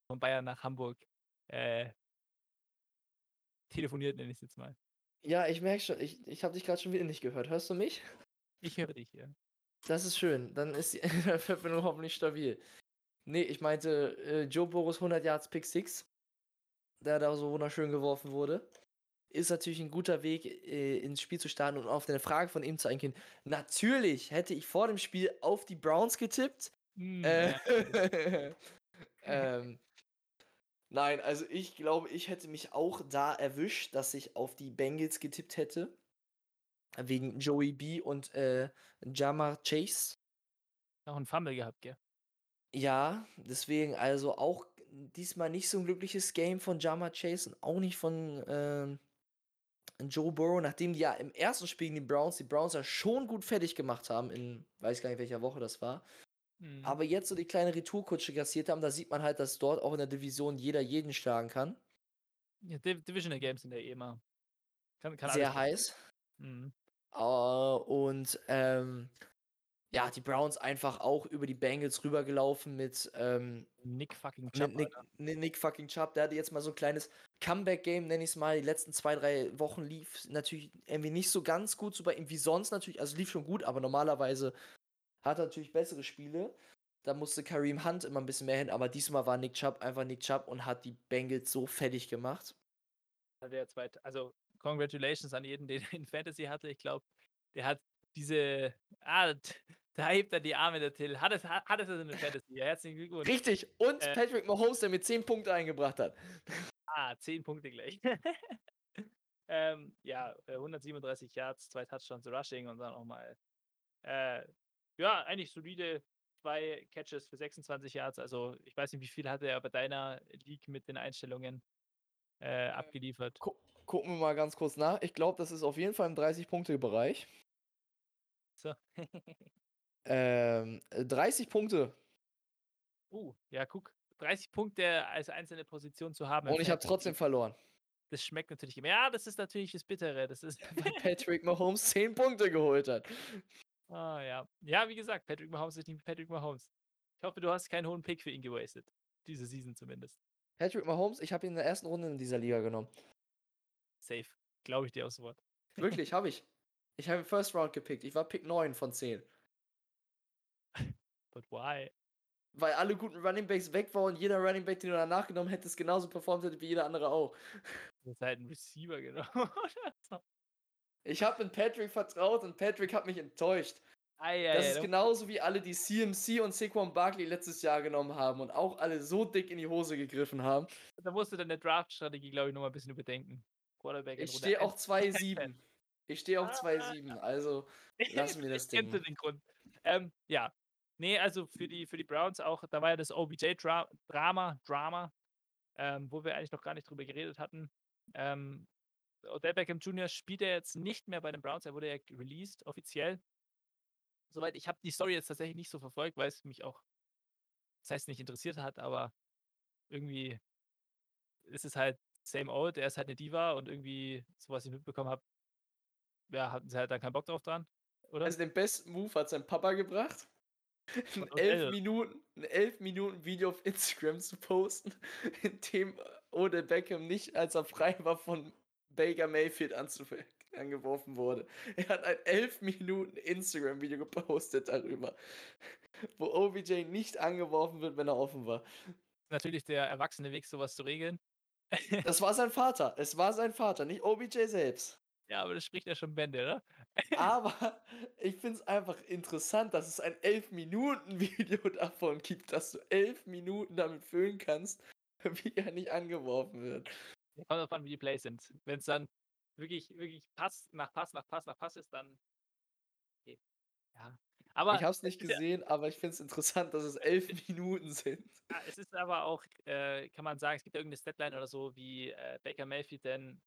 Von Bayern nach Hamburg äh, telefoniert, nenne ich es jetzt mal. Ja, ich merke schon, ich, ich habe dich gerade schon wieder nicht gehört. Hörst du mich? Ich höre dich hier. Das ist schön. Dann ist die Verbindung hoffentlich stabil. Nee, ich meinte äh, Joe Boris 100 Yards Pick 6, der da so wunderschön geworfen wurde. Ist natürlich ein guter Weg, äh, ins Spiel zu starten und auf deine Frage von ihm zu eingehen. Natürlich hätte ich vor dem Spiel auf die Browns getippt. Hm, Äh, ähm, nein, also ich glaube, ich hätte mich auch da erwischt, dass ich auf die Bengals getippt hätte. Wegen Joey B und äh, Jamar Chase. Noch ein Fumble gehabt, gell? Ja, deswegen also auch diesmal nicht so ein glückliches Game von Jamar Chase und auch nicht von ähm, Joe Burrow, nachdem die ja im ersten Spiel gegen die Browns, die Browns ja schon gut fertig gemacht haben, in weiß gar nicht welcher Woche das war. Mhm. Aber jetzt so die kleine Retourkutsche kassiert haben, da sieht man halt, dass dort auch in der Division jeder jeden schlagen kann. ja, Div Divisional Games sind ja eh immer. Kann, kann Sehr heiß. Mhm. Äh, und ähm, ja, die Browns einfach auch über die Bengals rübergelaufen mit, ähm, Nick fucking Chubb, Nick, Alter. Ni- Nick fucking Chubb. Der hatte jetzt mal so ein kleines Comeback-Game, nenne ich es mal. Die letzten zwei, drei Wochen lief natürlich irgendwie nicht so ganz gut, so bei ihm wie sonst natürlich. Also lief schon gut, aber normalerweise hat er natürlich bessere Spiele. Da musste Kareem Hunt immer ein bisschen mehr hin, aber diesmal war Nick Chubb einfach Nick Chubb und hat die Bengals so fertig gemacht. Der zweit, also congratulations an jeden, den in Fantasy hatte. Ich glaube, der hat diese. Ah, t- da hebt er die Arme der Till. Hat es, hat, hat es in der Fantasy. Ja, herzlichen Glückwunsch. Richtig. Und Äh. Patrick Mahomes, der mit 10 Punkte eingebracht hat. Ah, 10 Punkte gleich. ähm, ja, äh, 137 Yards, zwei Touchdowns Rushing und dann nochmal. Äh, ja, eigentlich solide zwei Catches für 26 Yards. Also, ich weiß nicht, wie viel hatte er bei deiner League mit den Einstellungen äh, abgeliefert. Gu gucken wir mal ganz kurz nach. Ich glaube, das ist auf jeden Fall im 30-Punkte-Bereich. So. Ähm, äh, 30 Punkte. uh, ja, guck. 30 Punkte als einzelne Position zu haben. Und ich habe trotzdem verloren. Das schmeckt natürlich immer. Ja, das ist natürlich das Bittere. Das ist. Weil Patrick Mahomes 10 Punkte geholt hat. Ah, ja. Ja, wie gesagt, Patrick Mahomes ist nicht Patrick Mahomes. Ich hoffe, du hast keinen hohen Pick für ihn gewastet. Diese Season zumindest. Patrick Mahomes, ich habe ihn in der ersten Runde in dieser Liga genommen. Safe. Glaube ich dir aufs Wort. Wirklich, habe ich. Ich habe First Round gepickt. Ich war Pick 9 von 10. But why? Weil alle guten Running Backs weg waren und jeder Running Back, den du danach genommen hättest, genauso performt hätte wie jeder andere auch. Du hast halt einen Receiver genommen. Ich habe in Patrick vertraut und Patrick hat mich enttäuscht. Ei, ei, Das ist genauso wie alle, die CMC und Saquon Barkley letztes Jahr genommen haben und auch alle so dick in die Hose gegriffen haben. Da musst du deine Draft-Strategie, glaube ich, nochmal ein bisschen überdenken. Quarterback Ich stehe auch 1. 2-7. Ich stehe auch Ah. 2-7, also lassen wir das Jetzt kennst du Ding. den Grund. Ähm, ja. Nee, also für die, für die Browns auch, da war ja das OBJ-Drama, Drama, ähm, wo wir eigentlich noch gar nicht drüber geredet hatten. Ähm, Odell Beckham Jr. spielt er jetzt nicht mehr bei den Browns, er wurde ja released, offiziell. Soweit, ich habe die Story jetzt tatsächlich nicht so verfolgt, weil es mich auch, das heißt nicht interessiert hat, aber irgendwie ist es halt same old, er ist halt eine Diva und irgendwie, so was ich mitbekommen habe, ja, hatten sie halt dann keinen Bock drauf dran, oder? Also den besten Move hat sein Papa gebracht. Ein Und 11 Odell. Minuten, ein 11 Minuten Video auf Instagram zu posten, in dem Odell Beckham nicht, als er frei war, von Baker Mayfield angeworfen wurde. Er hat ein 11 Minuten Instagram-Video gepostet darüber, wo OBJ nicht angeworfen wird, wenn er offen war. natürlich der erwachsene Weg, sowas zu regeln. Das war sein Vater. Es war sein Vater, nicht OBJ selbst. Ja, aber das spricht ja schon Bände, oder? Aber ich finde es einfach interessant, dass es ein 11-Minuten-Video davon gibt, dass du 11 Minuten damit füllen kannst, wie er nicht angeworfen wird. Kommt drauf an, wie die Plays sind. Wenn es dann wirklich, wirklich Pass nach Pass nach Pass nach Pass ist, dann. Okay. Ja. Aber ich habe es nicht ja- gesehen, aber ich finde es interessant, dass es 11 Minuten sind. ja, es ist aber auch, äh, kann man sagen, es gibt ja irgendeine Statline oder so, wie äh, Baker Mayfield denn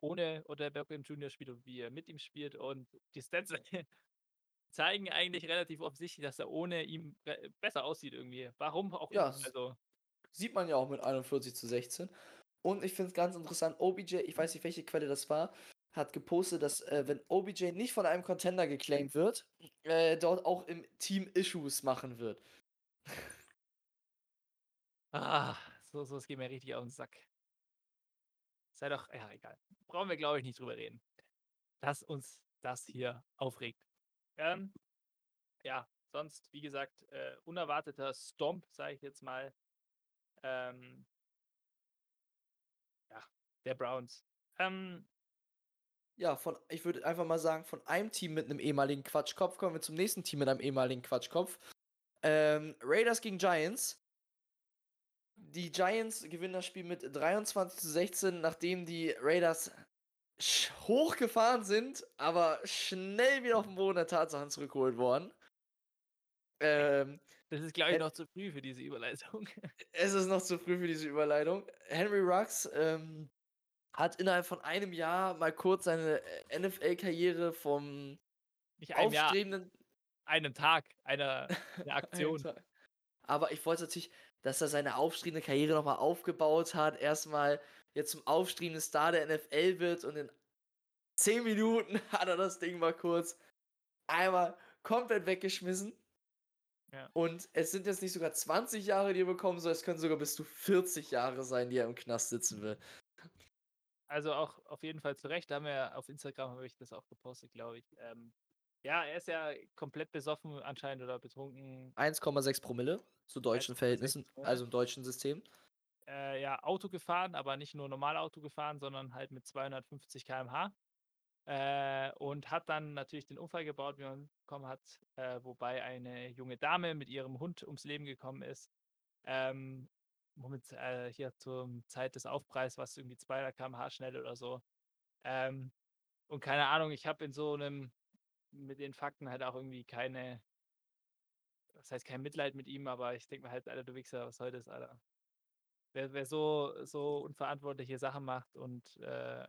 ohne oder Beckham Jr. spielt und wie er mit ihm spielt. Und die Stats zeigen eigentlich relativ offensichtlich, dass er ohne ihm besser aussieht irgendwie. Warum auch Ja, immer. es- Also, Sieht man ja auch mit 41 zu 16. Und ich finde es ganz interessant, OBJ, ich weiß nicht, welche Quelle das war, hat gepostet, dass äh, wenn OBJ nicht von einem Contender geclaimed wird, äh, dort auch im Team Issues machen wird. ah, so, so, es geht mir richtig auf den Sack. Sei doch, ja, egal. Brauchen wir, glaube ich, nicht drüber reden. Dass uns das hier aufregt. Ähm, ja, sonst, wie gesagt, äh, unerwarteter Stomp, sage ich jetzt mal. Ähm, ja, der Browns. Ähm, Ja, von, ich würde einfach mal sagen, von einem Team mit einem ehemaligen Quatschkopf kommen wir zum nächsten Team mit einem ehemaligen Quatschkopf. Ähm, Raiders gegen Giants. Die Giants gewinnen das Spiel mit 23 zu 16, nachdem die Raiders hochgefahren sind, aber schnell wieder auf den Boden der Tatsachen zurückgeholt worden. Ähm, das ist, glaube ich, noch zu früh für diese Überleitung. es ist noch zu früh für diese Überleitung. Henry Rux ähm, hat innerhalb von einem Jahr mal kurz seine äh, NFL-Karriere vom Nicht ein Jahr, aufstrebenden einen Tag, einer, eine Aktion. Alter. Aber ich wollte natürlich, dass er seine aufstrebende Karriere nochmal aufgebaut hat, erstmal jetzt zum aufstrebenden Star der NFL wird und in 10 Minuten hat er das Ding mal kurz einmal komplett weggeschmissen. Ja. Und es sind jetzt nicht sogar 20 Jahre, die er bekommen soll, es können sogar bis zu 40 Jahre sein, die er im Knast sitzen wird. Also auch auf jeden Fall zu Recht. Da haben wir auf Instagram habe ich das auch gepostet, glaube ich. Ähm, ja, er ist ja komplett besoffen anscheinend oder betrunken. 1,6 Promille zu deutschen 1,6 Verhältnissen, also im deutschen System. Äh, ja, Auto gefahren, aber nicht nur normal Auto gefahren, sondern halt mit 250 km/h. Äh, und hat dann natürlich den Unfall gebaut, wie man bekommen hat, äh, wobei eine junge Dame mit ihrem Hund ums Leben gekommen ist. Ähm, womit äh, hier zur Zeit des Aufpreis, was irgendwie 200 km/h schnell oder so. Ähm, und keine Ahnung, ich habe in so einem, mit den Fakten halt auch irgendwie keine, das heißt kein Mitleid mit ihm, aber ich denke mir halt, Alter, du Wichser, was heute ist, Alter. Wer, wer so, so unverantwortliche Sachen macht und äh,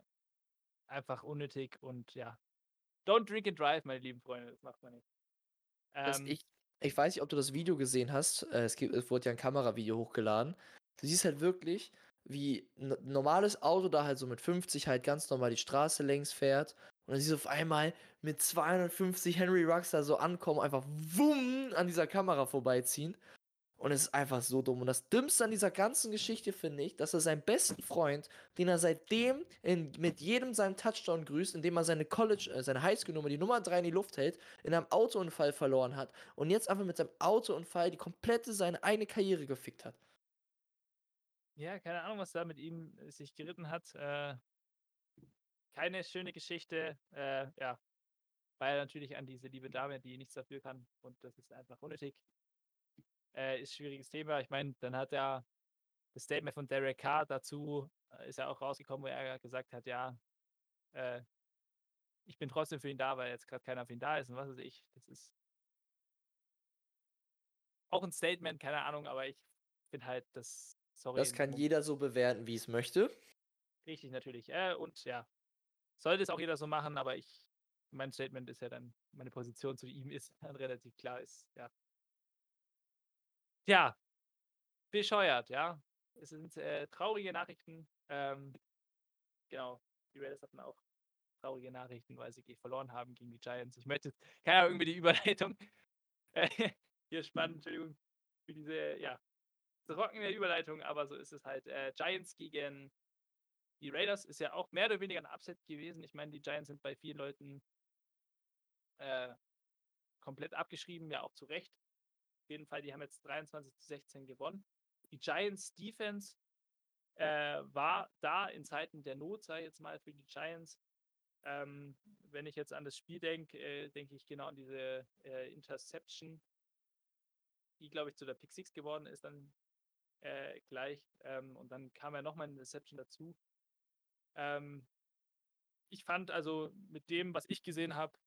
einfach unnötig und ja. Don't drink and drive, meine lieben Freunde, das macht man nicht. Ähm, ich, ich weiß nicht, ob du das Video gesehen hast. Äh, es, gibt, es wurde ja ein Kameravideo hochgeladen. Du siehst halt wirklich, wie ein normales Auto da halt so mit 50 halt ganz normal die Straße längs fährt. Und dann siehst du auf einmal mit 250 Henry Rux da so ankommen, einfach wumm an dieser Kamera vorbeiziehen. Und es ist einfach so dumm. Und das Dümmste an dieser ganzen Geschichte finde ich, dass er seinen besten Freund, den er seitdem in, mit jedem seinem Touchdown grüßt, indem er seine College, äh, seine Highschool-Nummer, die Nummer 3 in die Luft hält, in einem Autounfall verloren hat und jetzt einfach mit seinem Autounfall die komplette seine eigene Karriere gefickt hat. Ja, keine Ahnung, was da mit ihm sich geritten hat. Äh, keine schöne Geschichte. Äh, ja, weil natürlich an diese liebe Dame, die nichts dafür kann. Und das ist einfach unnötig. Äh, ist ein schwieriges Thema. Ich meine, dann hat er das Statement von Derek Carr dazu, äh, ist ja auch rausgekommen, wo er gesagt hat, ja, äh, ich bin trotzdem für ihn da, weil jetzt gerade keiner für ihn da ist und was weiß ich. Das ist auch ein Statement, keine Ahnung, aber ich finde halt, das, sorry. Das kann jeder so bewerten, wie es möchte. Richtig, natürlich. Äh, und ja, sollte es auch jeder so machen, aber ich, mein Statement ist ja dann, meine Position zu ihm ist dann relativ klar, ist, ja. Ja, bescheuert, ja. Es sind äh, traurige Nachrichten. Ähm, genau, die Raiders hatten auch traurige Nachrichten, weil sie verloren haben gegen die Giants. Ich möchte, keine Ahnung, irgendwie die Überleitung hier spannen, Entschuldigung, für diese, ja, trockene Überleitung, aber so ist es halt. Äh, Giants gegen die Raiders ist ja auch mehr oder weniger ein Upset gewesen. Ich meine, die Giants sind bei vielen Leuten äh, komplett abgeschrieben, ja auch zu Recht. Auf jeden Fall, die haben jetzt 23 zu 16 gewonnen. Die Giants Defense äh, war da in Zeiten der Not, sei jetzt mal für die Giants. Ähm, wenn ich jetzt an das Spiel denke, äh, denke ich genau an diese äh, Interception, die, glaube ich, zu der Pick 6 geworden ist, dann äh, gleich. Ähm, und dann kam ja nochmal eine Interception dazu. Ähm, ich fand also mit dem, was ich gesehen habe,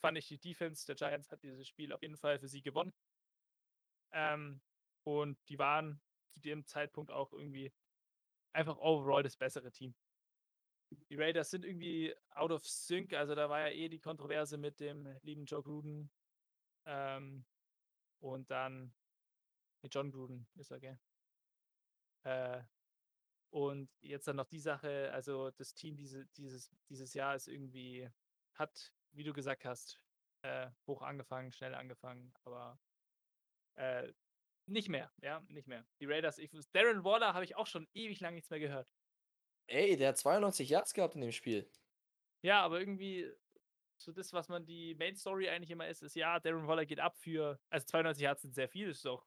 fand ich die Defense der Giants hat dieses Spiel auf jeden Fall für sie gewonnen. Ähm, und die waren zu dem Zeitpunkt auch irgendwie einfach overall das bessere Team. Die Raiders sind irgendwie out of sync, also da war ja eh die Kontroverse mit dem lieben Joe Gruden. Ähm, und dann mit John Gruden ist er, gell? Äh, und jetzt dann noch die Sache, also das Team diese, dieses, dieses Jahr ist irgendwie, hat, wie du gesagt hast, äh, hoch angefangen, schnell angefangen, aber äh, nicht mehr, ja, nicht mehr. Die Raiders, ich, Darren Waller habe ich auch schon ewig lang nichts mehr gehört. Ey, der hat 92 Yards gehabt in dem Spiel. Ja, aber irgendwie, so das, was man die Main Story eigentlich immer ist, ist, ja, Darren Waller geht ab für, also 92 Yards sind sehr viel, das ist auch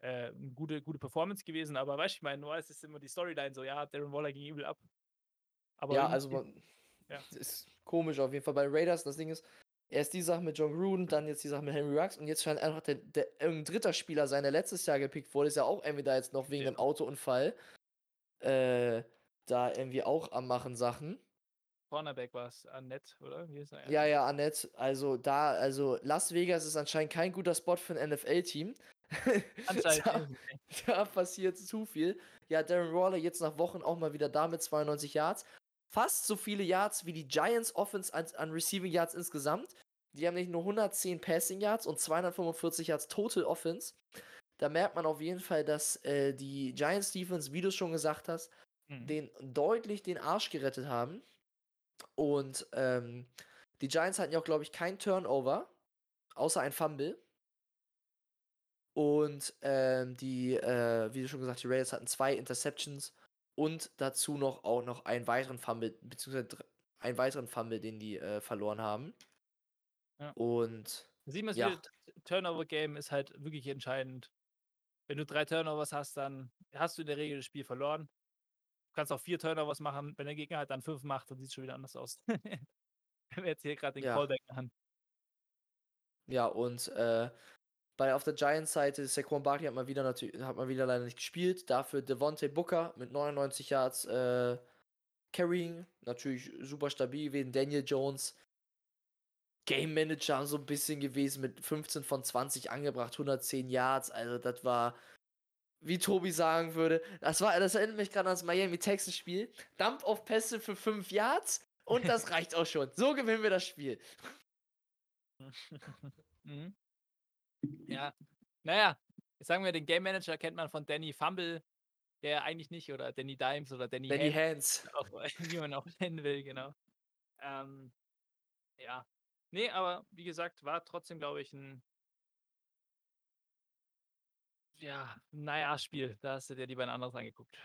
äh, eine gute, gute Performance gewesen, aber weißt du, ich meine, es ist immer die Storyline so, ja, Darren Waller ging übel ab. Aber ja, also man, ja. ist komisch auf jeden Fall bei Raiders. Das Ding ist, erst die Sache mit John Gruden, dann jetzt die Sache mit Henry Rux und jetzt scheint einfach der, der irgendein dritter Spieler sein, der letztes Jahr gepickt wurde, ist ja auch irgendwie da jetzt noch wegen ja. einem Autounfall äh, da irgendwie auch am machen Sachen. Cornerback war es, Annette, oder? Ja, ja, Annette. Also da, also Las Vegas ist anscheinend kein guter Spot für ein NFL-Team. Da, da, passiert zu viel. Ja, Darren Waller jetzt nach Wochen auch mal wieder da mit 92 Yards. Fast so viele Yards wie die Giants Offense an, an Receiving Yards insgesamt. Die haben nicht nur 110 Passing Yards und 245 Yards Total Offense. Da merkt man auf jeden Fall, dass äh, die Giants Defense, wie du schon gesagt hast, mhm. den deutlich den Arsch gerettet haben. Und ähm, die Giants hatten ja auch, glaube ich, kein Turnover, außer ein Fumble. Und ähm, die, äh, wie du schon gesagt, die Raiders hatten zwei Interceptions und dazu noch auch noch einen weiteren Fumble, beziehungsweise einen weiteren Fumble, den die äh, verloren haben. Ja. Und Sieh mal, ja. Turnover-Game ist halt wirklich entscheidend. Wenn du drei Turnovers hast, dann hast du in der Regel das Spiel verloren. Du kannst auch vier Turnovers machen. Wenn der Gegner halt dann fünf macht, dann sieht es schon wieder anders aus. Wenn wir jetzt hier gerade den ja. Callback machen. Ja, und äh, bei auf der Giants-Seite, Saquon Barkley hat man wieder natürlich, hat man wieder leider nicht gespielt. Dafür Devontae Booker mit 99 Yards äh, Carrying, natürlich super stabil wegen Daniel Jones. Game Manager so ein bisschen gewesen mit 15 von 20 angebracht, 110 Yards. Also das war, wie Tobi sagen würde, das war, das erinnert mich gerade an das Miami Texas Spiel. Dump auf Pässe für 5 Yards und das reicht auch schon. So gewinnen wir das Spiel. mhm. Ja, naja, sagen wir, den Game Manager kennt man von Danny Fumble, der eigentlich nicht, oder Danny Dimes oder Danny, Danny Hands. Auch, wie man auch nennen will, genau. Ähm, ja. Nee, aber wie gesagt, war trotzdem, glaube ich, ein ja, naja, Spiel. Da hast du dir lieber ein anderes angeguckt.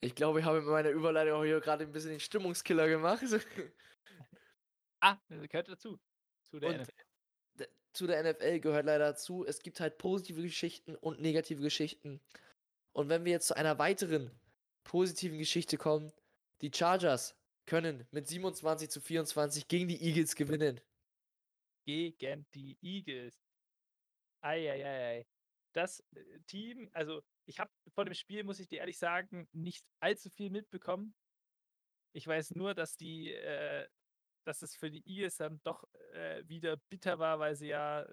Ich glaube, ich habe mit meiner Überleitung auch hier gerade ein bisschen den Stimmungskiller gemacht. Ah, das gehört dazu. Zu der Und NFL. Zu der NFL gehört leider dazu, es gibt halt positive Geschichten und negative Geschichten. Und wenn wir jetzt zu einer weiteren positiven Geschichte kommen, die Chargers können mit 27 zu 24 gegen die Eagles gewinnen. Gegen die Eagles. Eieiei. Das äh, Team, also ich habe vor dem Spiel, muss ich dir ehrlich sagen, nicht allzu viel mitbekommen. Ich weiß nur, dass die, äh, dass es für die Eagles dann doch äh, wieder bitter war, weil sie ja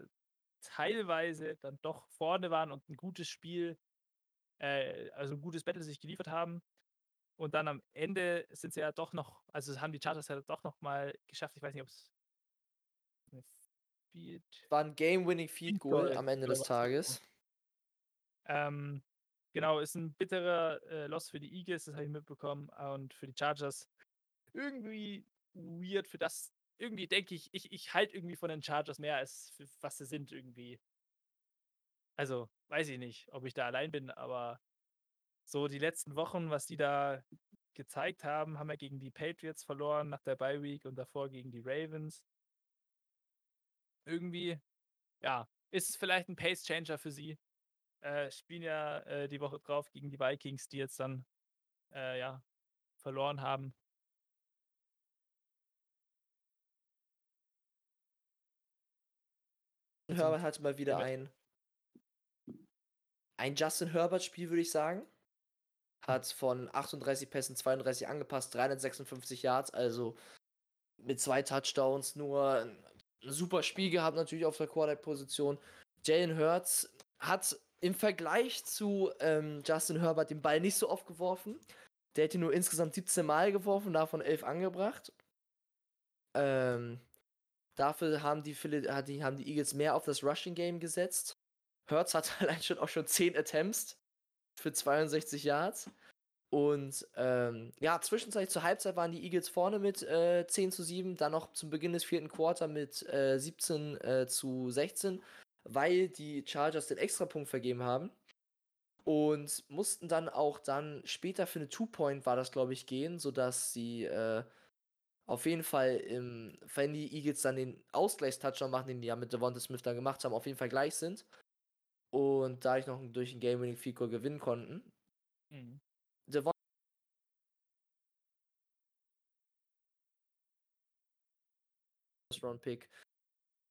teilweise dann doch vorne waren und ein gutes Spiel, äh, also ein gutes Battle sich geliefert haben. Und dann am Ende sind sie ja doch noch, also haben die Chargers ja doch noch mal geschafft. Ich weiß nicht, ob es War ein Game-Winning Field Field Goal Goal am Ende des? Tages. Ähm, genau, ist ein bitterer äh, Loss für die Eagles, das habe ich mitbekommen. Und für die Chargers irgendwie weird für das. Irgendwie denke ich, ich, ich halte irgendwie von den Chargers mehr als für, was sie sind irgendwie. Also, weiß ich nicht, ob ich da allein bin, aber so die letzten Wochen, was die da gezeigt haben, haben wir gegen die Patriots verloren nach der Bye Week und davor gegen die Ravens. Irgendwie, ja, ist es vielleicht ein Pace Changer für sie. Äh, spielen ja äh, die Woche drauf gegen die Vikings, die jetzt dann äh, ja verloren haben. Herbert hatte mal wieder ein, ein Justin Herbert-Spiel, würde ich sagen. Hat von 38 Pässen 32 angepasst, 356 Yards, also mit zwei Touchdowns nur ein super Spiel gehabt, natürlich auf der Quarterback-Position. Jalen Hurts hat im Vergleich zu ähm, Justin Herbert den Ball nicht so oft geworfen. Der ihn nur insgesamt 17 Mal geworfen, davon 11 angebracht. Ähm, dafür haben die, hat die, haben die Eagles mehr auf das Rushing Game gesetzt. Hurts hat allein schon auch schon 10 Attempts für 62 Yards. Und ähm, ja, zwischenzeitlich zur Halbzeit waren die Eagles vorne mit äh, 10 zu 7, dann noch zum Beginn des vierten Quarter mit äh, 17 äh, zu 16, weil die Chargers den Extrapunkt vergeben haben. Und mussten dann auch dann später für eine Two-Point war das, glaube ich, gehen, sodass sie äh, auf jeden Fall, im, wenn die Eagles dann den Ausgleichstouchdown machen, den die ja mit Devonta Smith dann gemacht haben, auf jeden Fall gleich sind. Und da ich noch durch ein Game-Winning Field Goal gewinnen konnten. Mhm. Devon Round Pick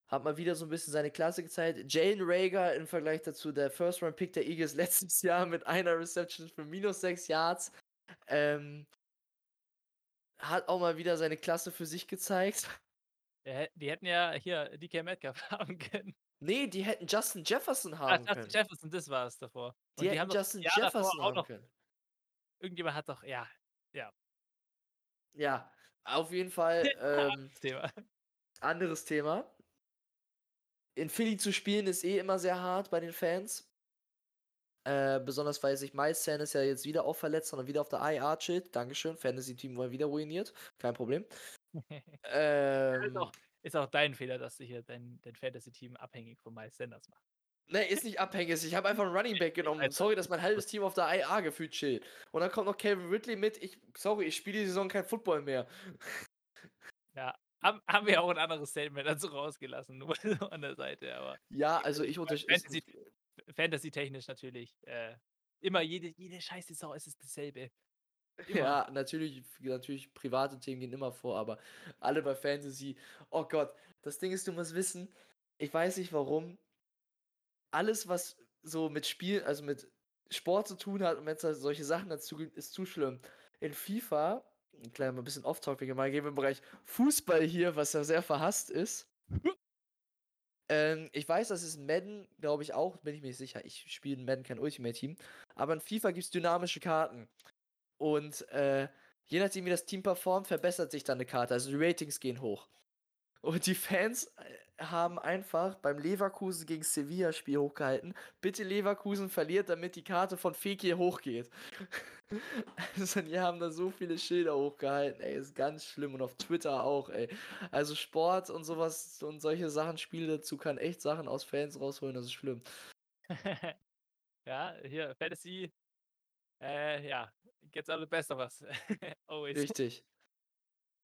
hat mal wieder so ein bisschen seine Klasse gezeigt. Jalen Rager im Vergleich dazu der First Round Pick der Eagles letztes Jahr mit einer Reception für minus 6 Yards. Ähm, hat auch mal wieder seine Klasse für sich gezeigt. Die hätten ja hier DK Metcalf haben können. Nee, die hätten Justin Jefferson Ah, haben Justin können. Jefferson, das war es davor. Und Die hätten Justin Jahr Jefferson auch haben noch, können. irgendjemand hat doch, ja, Ja, auf jeden Fall ähm, das Thema. anderes Thema. In Philly zu spielen ist eh immer sehr hart bei den Fans. Äh, besonders weil sich Miles Sanders ja jetzt wieder auch verletzt und wieder auf der IR chillt. Dankeschön. Fantasy-Team wurde wieder ruiniert. Kein Problem. ist, Ähm, auch, ist auch dein Fehler, dass du hier dein, dein Fantasy-Team abhängig von Miles Sanders machst. ne, ist nicht abhängig. Ich habe einfach einen Running Back genommen. Sorry, dass mein halbes Team auf der IR gefühlt chillt. Und dann kommt noch Calvin Ridley mit. Ich, sorry, ich spiele die Saison kein Football mehr. Ja, haben, haben wir auch ein anderes Statement dazu rausgelassen, nur an der Seite, aber Ja, also ich unterstütze. Fantasy, Fantasy-technisch natürlich. Äh, immer jede, jede scheiß Saison ist es dasselbe. Immer. Ja, natürlich, natürlich, private Themen gehen immer vor, aber alle bei Fantasy. Oh Gott, das Ding ist, du musst wissen, ich weiß nicht warum. Alles, was so mit Spiel, also mit Sport zu tun hat und wenn es da solche Sachen dazu gibt, ist zu schlimm. In FIFA, ein kleiner ein bisschen off-topic, mal gehen wir im Bereich Fußball hier, was ja sehr verhasst ist. ähm, ich weiß, das ist Madden, glaube ich auch, bin ich mir nicht sicher. Ich spiele in Madden kein Ultimate Team. Aber in FIFA gibt es dynamische Karten. Und äh, je nachdem, wie das Team performt, verbessert sich dann eine Karte. Also die Ratings gehen hoch. Und die Fans äh, haben einfach beim Leverkusen gegen Sevilla-Spiel hochgehalten. Bitte Leverkusen verliert, damit die Karte von Fekir hochgeht. also die haben da so viele Schilder hochgehalten, ey, ist ganz schlimm. Und auf Twitter auch, ey. Also Sport und sowas und solche Sachen, Spiele dazu kann echt Sachen aus Fans rausholen, das ist schlimm. ja, hier, Fantasy. Äh, ja, gets all the best of us. Always. Richtig.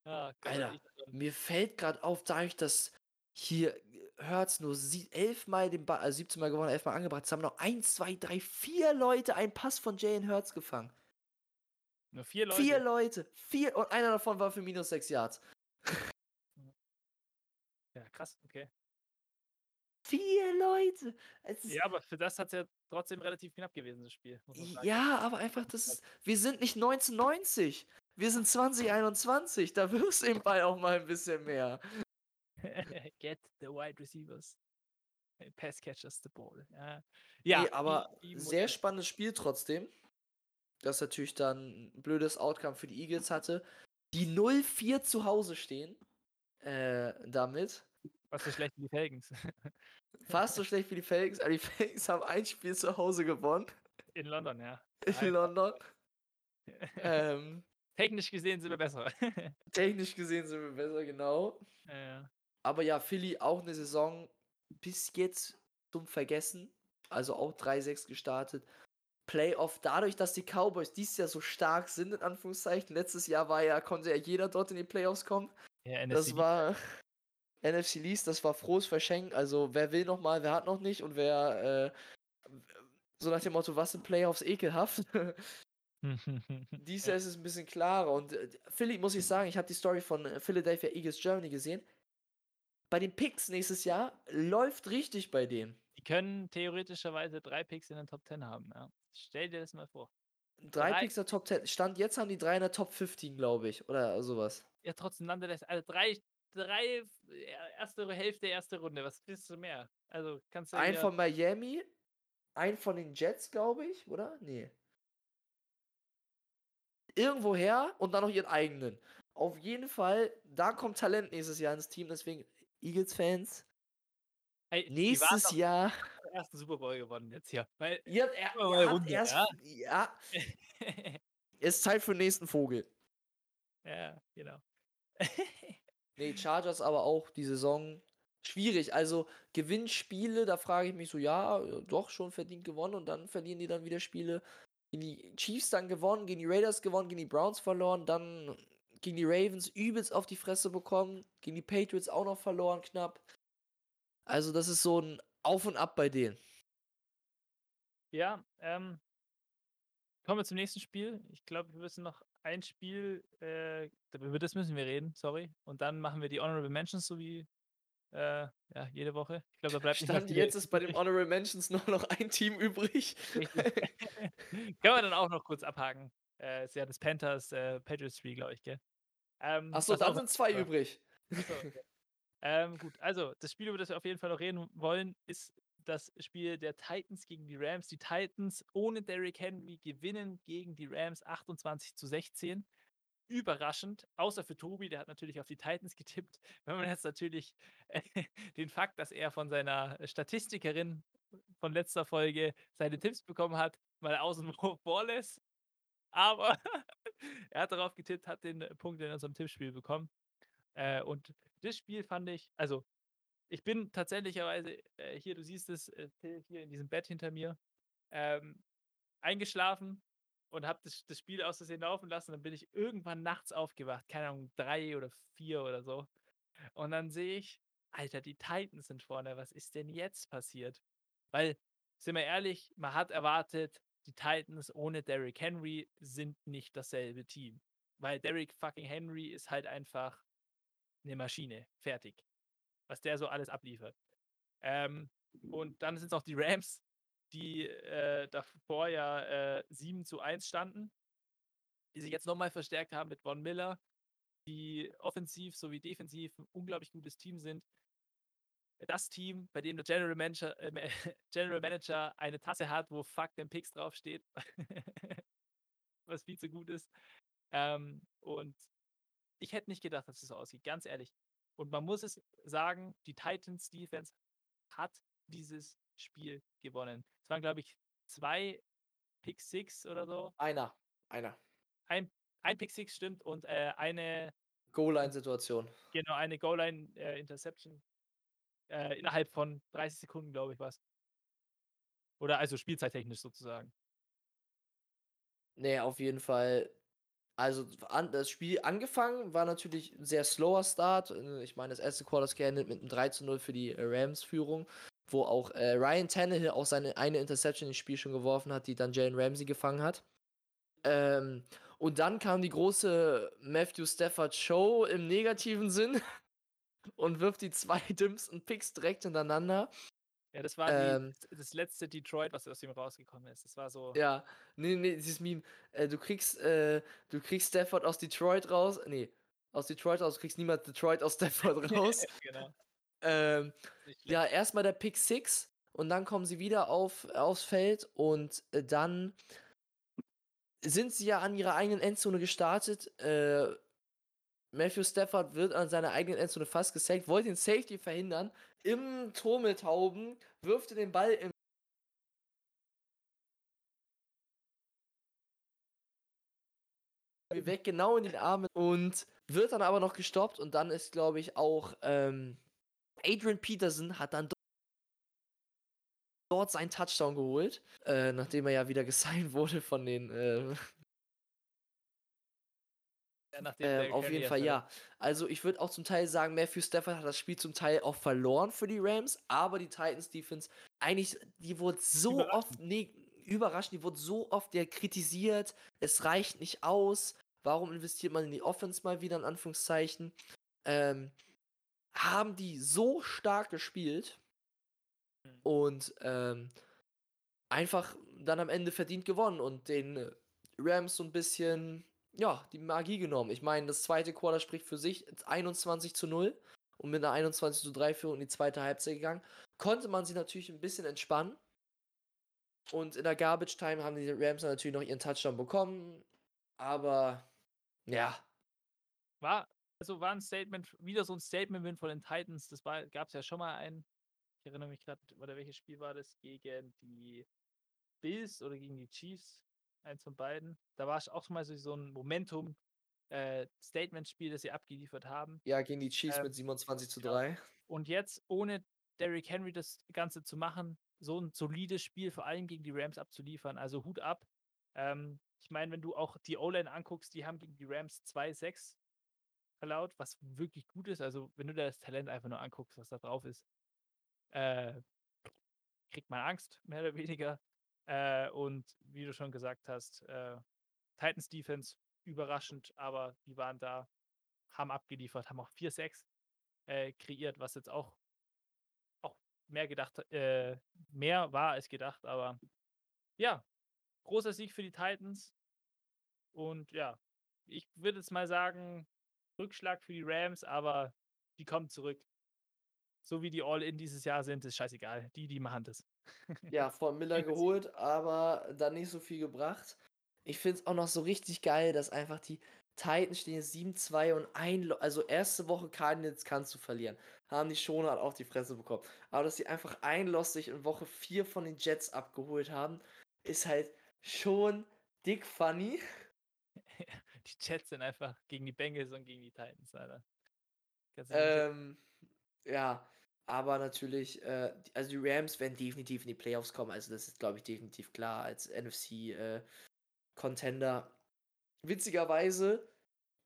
Ja, Gott, Alter, ich mir fällt gerade auf, dadurch, dass hier Hurts nur sie- elfmal den Ball, also 17 Mal gewonnen, elfmal angebracht, es haben noch 1, 2, 3, 4 Leute einen Pass von Jalen Hurts gefangen. Nur vier Leute. Vier Leute. Vier und einer davon war für minus 6 Yards. Ja, krass, okay. Vier Leute. Ja, aber für das hat es ja trotzdem relativ knapp gewesen, das Spiel. Ja, aber einfach, das ist, wir sind nicht 1990. Wir sind 2021. Da wirst du den Ball auch mal ein bisschen mehr. Get the wide receivers. Äh, Pass catchers the ball. Ja, ja nee, aber sehr spannendes Spiel trotzdem. Das natürlich dann ein blödes Outcome für die Eagles hatte. Die 0-4 zu Hause stehen. Äh, damit. Was so schlecht wie die Falcons. Fast so schlecht wie die Falcons, aber die Falcons haben ein Spiel zu Hause gewonnen. In London, ja. In. London. Ähm, Technisch gesehen sind wir besser. technisch gesehen sind wir besser, genau. ja. Aber ja, Philly auch eine Saison bis jetzt zum Vergessen. Also auch 3-6 gestartet. Playoff, dadurch, dass die Cowboys dieses Jahr so stark sind, in Anführungszeichen. Letztes Jahr war ja, konnte ja jeder dort in die Playoffs kommen. ja Das NFC war NFC Least, das war frohes Verschenken. Also wer will noch mal, wer hat noch nicht und wer äh, so nach dem Motto, was sind Playoffs ekelhaft. Dies Jahr ist es ein bisschen klarer und äh, Philly muss ich sagen, ich habe die Story von äh, Philadelphia Eagles Germany gesehen. Bei den Picks nächstes Jahr läuft richtig bei denen. Die können theoretischerweise drei Picks in den Top 10 haben. Ja. Stell dir das mal vor. Drei, Drei- Picks der Top 10. Stand jetzt haben die drei in der Top 15, glaube ich. Oder sowas. Ja, trotzdem landet das. Also drei, drei, erste Hälfte, erste Runde. Was willst du mehr? Also kannst du. Ein von Miami, ein von den Jets, glaube ich, oder? Nee. Irgendwoher und dann noch ihren eigenen. Auf jeden Fall, da kommt Talent nächstes Jahr ins Team, deswegen Eagles-Fans. Ey, die waren Nächstes Jahr. ersten Super Bowl gewonnen jetzt hier. Weil. Ihr habt, er, ihr Runde, erst. ja? Ja, es ist Zeit für den nächsten Vogel. ja, genau. Nee, Chargers aber auch die Saison schwierig. Also Gewinnspiele, da frage ich mich so, ja, äh, doch schon verdient gewonnen und dann verlieren die dann wieder Spiele. Gegen die Chiefs dann gewonnen, gegen die Raiders gewonnen, gegen die Browns verloren, dann gegen die Ravens übelst auf die Fresse bekommen, gegen die Patriots auch noch verloren knapp. Also das ist so ein Auf und Ab bei denen. Ja, ähm, kommen wir zum nächsten Spiel. Ich glaube, wir müssen noch ein Spiel, äh, über das müssen wir reden, sorry. Und dann machen wir die Honorable Mentions, so wie äh, ja, jede Woche. Ich glaube, da bleibt nicht Stand viel jetzt ist bei den. Honorable Mentions nur noch ein Team übrig. Können wir dann auch noch kurz abhaken. Äh, ist ja das Panthers äh, Patriots Spiel, glaube ich, gell? Ähm, Achso, dann sind zwei übrig. Okay. ähm, gut, also das Spiel, über das wir auf jeden Fall noch reden wollen, ist das Spiel der Titans gegen die Rams. Die Titans ohne Derrick Henry gewinnen gegen die Rams 28 zu 16. Überraschend, außer für Tobi, der hat natürlich auf die Titans getippt. Wenn man jetzt natürlich äh, den Fakt, dass er von seiner Statistikerin von letzter Folge seine Tipps bekommen hat, mal außen vor lässt. Aber er hat darauf getippt, hat den Punkt in unserem Tippspiel bekommen. Äh, und das Spiel fand ich, also ich bin tatsächlicherweise, äh, hier, du siehst es, äh, hier in diesem Bett hinter mir, ähm, eingeschlafen und habe das, das Spiel aus Versehen laufen lassen. Dann bin ich irgendwann nachts aufgewacht, keine Ahnung, drei oder vier oder so. Und dann sehe ich, Alter, die Titans sind vorne, was ist denn jetzt passiert? Weil, sind wir ehrlich, man hat erwartet, die Titans ohne Derrick Henry sind nicht dasselbe Team. Weil Derrick fucking Henry ist halt einfach eine Maschine. Fertig. Was der so alles abliefert. Ähm, und dann sind es auch die Rams, die äh, davor ja äh, 7 zu 1 standen, die sich jetzt nochmal verstärkt haben mit Von Miller, die offensiv sowie defensiv ein unglaublich gutes Team sind. Das Team, bei dem der General Manager, äh, General Manager eine Tasse hat, wo Fuck den Picks draufsteht, was viel zu gut ist. Ähm, und ich hätte nicht gedacht, dass es so aussieht, ganz ehrlich. Und man muss es sagen, die Titans Defense hat dieses Spiel gewonnen. Es waren, glaube ich, zwei Pick Six oder so. Einer. Einer. Ein, ein Pick Six stimmt und äh, eine, Goal-Line-Situation. genau, eine Goal-Line äh, innerhalb von 30 Sekunden, glaube ich, was. Oder also spielzeittechnisch sozusagen. Nee, auf jeden Fall. Also an, das Spiel angefangen war natürlich ein sehr slower Start. Äh, Ich meine, das erste Quarter geendet mit einem 3 zu 0 für die äh, Rams-Führung, wo auch äh, Ryan Tannehill auch seine eine Interception ins Spiel schon geworfen hat, die dann Jalen Ramsey gefangen hat. Ähm, und dann kam die große Matthew Stafford Show im negativen Sinn und wirft die zwei dümmsten Picks direkt hintereinander. Ja, das war Ähm. die, das letzte Detroit, was aus ihm rausgekommen ist. Das war so. Ja, nee, nee, dieses Meme. Äh, du kriegst, äh, du kriegst Stafford aus Detroit raus. Nee, aus Detroit raus, du kriegst niemand Detroit aus Stafford raus. genau. ähm, ja, erstmal der Pick 6 und dann kommen sie wieder auf, aufs Feld und äh, dann sind sie ja an ihrer eigenen Endzone gestartet. Äh, Matthew Stafford wird an seiner eigenen Endzone fast gesackt, wollte den Safety verhindern. Im Turmeltauben wirft den Ball im weg, genau in den Armen und wird dann aber noch gestoppt und dann ist, glaube ich, auch ähm, Adrian Peterson hat dann do- dort seinen Touchdown geholt, äh, nachdem er ja wieder gesigned wurde von den äh, Ja, ähm, auf jeden Fall ja. Also ich würde auch zum Teil sagen, Matthew Stafford hat das Spiel zum Teil auch verloren für die Rams, aber die Titans Defense, eigentlich, die wurde so oft, nee, überraschend, die wurde so oft ja kritisiert, es reicht nicht aus, warum investiert man in die Offense mal wieder, in Anführungszeichen, ähm, haben die so stark gespielt Mhm. und ähm, einfach dann am Ende verdient gewonnen und den Rams so ein bisschen, ja, die Magie genommen. Ich meine, das zweite Quarter spricht für sich 21 zu 0 und mit einer 21 zu 3 Führung in die zweite Halbzeit gegangen. Konnte man sie natürlich ein bisschen entspannen. Und in der Garbage Time haben die Rams natürlich noch ihren Touchdown bekommen. Aber ja, War, also war ein Statement, wieder so ein Statement von den Titans. Das gab es ja schon mal ein. Ich erinnere mich gerade, oder welches Spiel war das? Gegen die Bills oder gegen die Chiefs? Eins von beiden. Da war es auch schon mal so, so ein Momentum. äh, Statement-Spiel, das sie abgeliefert haben. ja, gegen die Chiefs Ähm, mit 27 zu ja. 3. Und jetzt, ohne Derrick Henry das Ganze zu machen, so ein solides Spiel vor allem gegen die Rams abzuliefern. Also Hut ab. Ähm, ich meine, wenn du auch die O-Line anguckst, die haben gegen die Rams 2-6 erlaubt, was wirklich gut ist. Also, wenn du dir das Talent einfach nur anguckst, was da drauf ist, äh, kriegt man Angst, mehr oder weniger. Äh, und wie du schon gesagt hast, äh, Titans Defense überraschend, aber die waren da, haben abgeliefert, haben auch 4-6 äh, kreiert, was jetzt auch, auch mehr gedacht, äh, mehr war als gedacht, aber ja, großer Sieg für die Titans. Und ja, ich würde jetzt mal sagen, Rückschlag für die Rams, aber die kommen zurück. So wie die All-In dieses Jahr sind, ist scheißegal. Die, die machen das. Ja, von Miller geholt, aber dann nicht so viel gebracht. Ich finde es auch noch so richtig geil, dass einfach die Titans stehen jetzt 7-2 und ein, Lo- also erste Woche Cardinals kannst du verlieren. Haben die schon halt auch die Fresse bekommen. Aber dass sie einfach ein Loss sich in Woche 4 von den Jets abgeholt haben, ist halt schon dick funny. die Jets sind einfach gegen die Bengals und gegen die Titans, Alter. Ähm, ja, aber natürlich, äh, also die Rams werden definitiv in die Playoffs kommen. Also das ist, glaube ich, definitiv klar als NFC-Contender. Witzigerweise,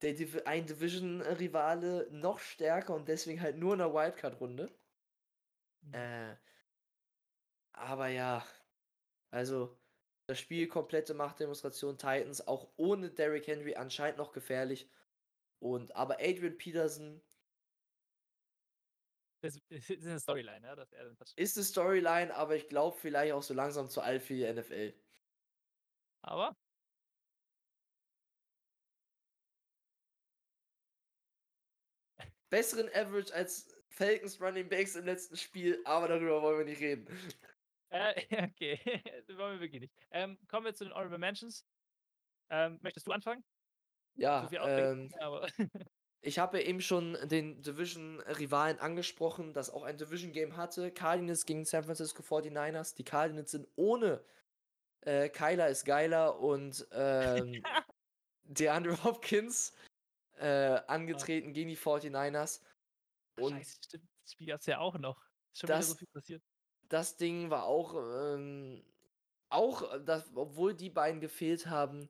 der Div ein Division-Rivale noch stärker und deswegen halt nur in der Wildcard-Runde. Mhm. Äh, aber ja, also das Spiel komplette Machtdemonstration Titans, auch ohne Derrick Henry anscheinend noch gefährlich. Und aber Adrian Peterson Das ist eine Storyline, ja, dass er dann ist eine Storyline, aber ich glaube vielleicht auch so langsam zu alt für die NFL. Aber Besseren Average als Falcons Running Backs im letzten Spiel, aber darüber wollen wir nicht reden. Äh, okay, das wollen wir wirklich nicht. Ähm, kommen wir zu den Honorable Mentions. Ähm, möchtest du anfangen? Ja, so ähm, aber ich habe ja eben schon den Division-Rivalen angesprochen, das auch ein Division-Game hatte. Cardinals gegen San Francisco 49ers. Die Cardinals sind ohne äh, Kyler ist geiler und ähm, DeAndre Hopkins äh, angetreten gegen die 49ers. Und Scheiße, stimmt, das Spiel gab es ja auch noch. Ist schon wieder so das- viel passiert. das Ding war auch, ähm, auch, äh, das, obwohl die beiden gefehlt haben,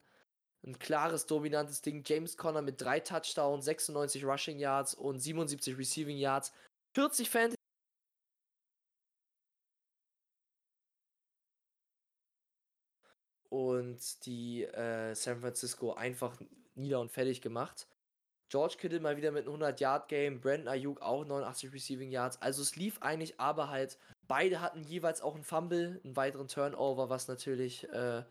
ein klares, dominantes Ding. James Conner mit drei Touchdowns, 96 Rushing Yards und 77 Receiving Yards, 40 Fantasy. Und die äh, San Francisco einfach nieder und fertig gemacht. George Kittle mal wieder mit einem 100-Yard-Game, Brandon Ayuk auch 89 Receiving Yards. Also es lief eigentlich, aber halt beide hatten jeweils auch einen Fumble, einen weiteren Turnover, was natürlich äh,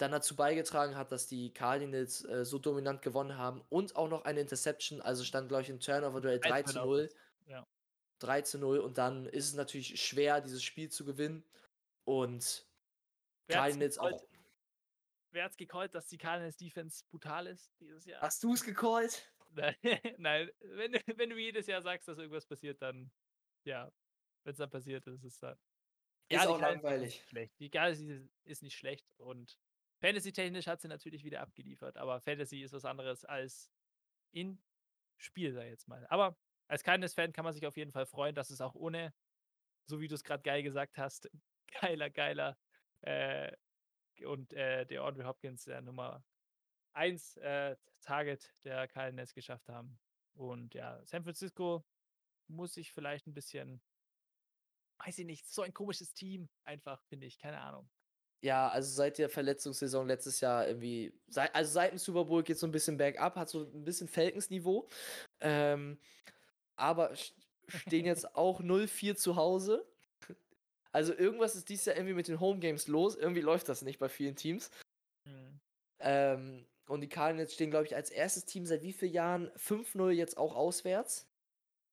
dann dazu beigetragen hat, dass die Cardinals äh, so dominant gewonnen haben und auch noch eine Interception, also stand glaube ich im Turnover-Duell 3 zu 0. Ja. 3 zu 0 und dann ist es natürlich schwer, dieses Spiel zu gewinnen und Wer Cardinals auch. Wer hat's gecallt, dass die Cardinals Defense brutal ist dieses Jahr? Hast du es gecallt? Nein, Nein, wenn, du- wenn du jedes Jahr sagst, dass irgendwas passiert, dann ja, wenn es dann passiert, ist es dann. Ist die auch langweilig. nicht Schlecht. Die Cardinals ist- ist nicht schlecht und Fantasy-technisch hat sie natürlich wieder abgeliefert, aber Fantasy ist was anderes als in Spiel, sag ich jetzt mal. Aber als Cardinals-Fan kann man sich auf jeden Fall freuen, dass es auch ohne, so wie du es gerade geil gesagt hast, geiler, geiler äh, und äh, der Andrew Hopkins der Nummer 1 äh, Target der Cardinals geschafft haben. Und ja, San Francisco muss sich vielleicht ein bisschen, weiß ich nicht, so ein komisches Team einfach, finde ich, keine Ahnung. Ja, also seit der Verletzungssaison letztes Jahr irgendwie, seit, also seit dem Super Bowl geht so ein bisschen bergab, hat so ein bisschen Falcons-Niveau. Ähm, aber st- stehen jetzt auch 0-4 zu Hause. Also irgendwas ist dieses Jahr irgendwie mit den Home Games los. Irgendwie läuft das nicht bei vielen Teams. Hm. Ähm, und die Cardinals stehen, glaube ich, als erstes Team seit wie vielen Jahren 5-0 jetzt auch auswärts.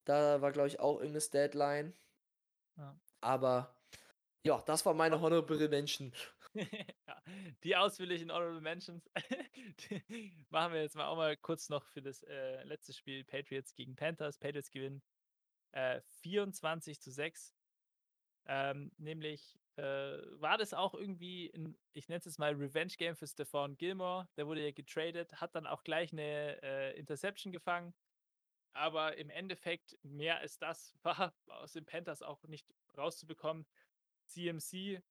Da war, glaube ich, auch irgendeine Deadline. Ja. Aber ja, das war meine Honorable Mention. ja, die ausführlichen Honorable Mentions machen wir jetzt mal auch mal kurz noch für das äh, letzte Spiel Patriots gegen Panthers. Patriots gewinnen äh, 24 zu 6. Ähm, nämlich äh, war das auch irgendwie, ein, ich nenne es jetzt mal Revenge-Game für Stephon Gilmore. Der wurde ja getradet, hat dann auch gleich eine äh, Interception gefangen. Aber im Endeffekt, mehr als das war aus den Panthers auch nicht rauszubekommen. CMC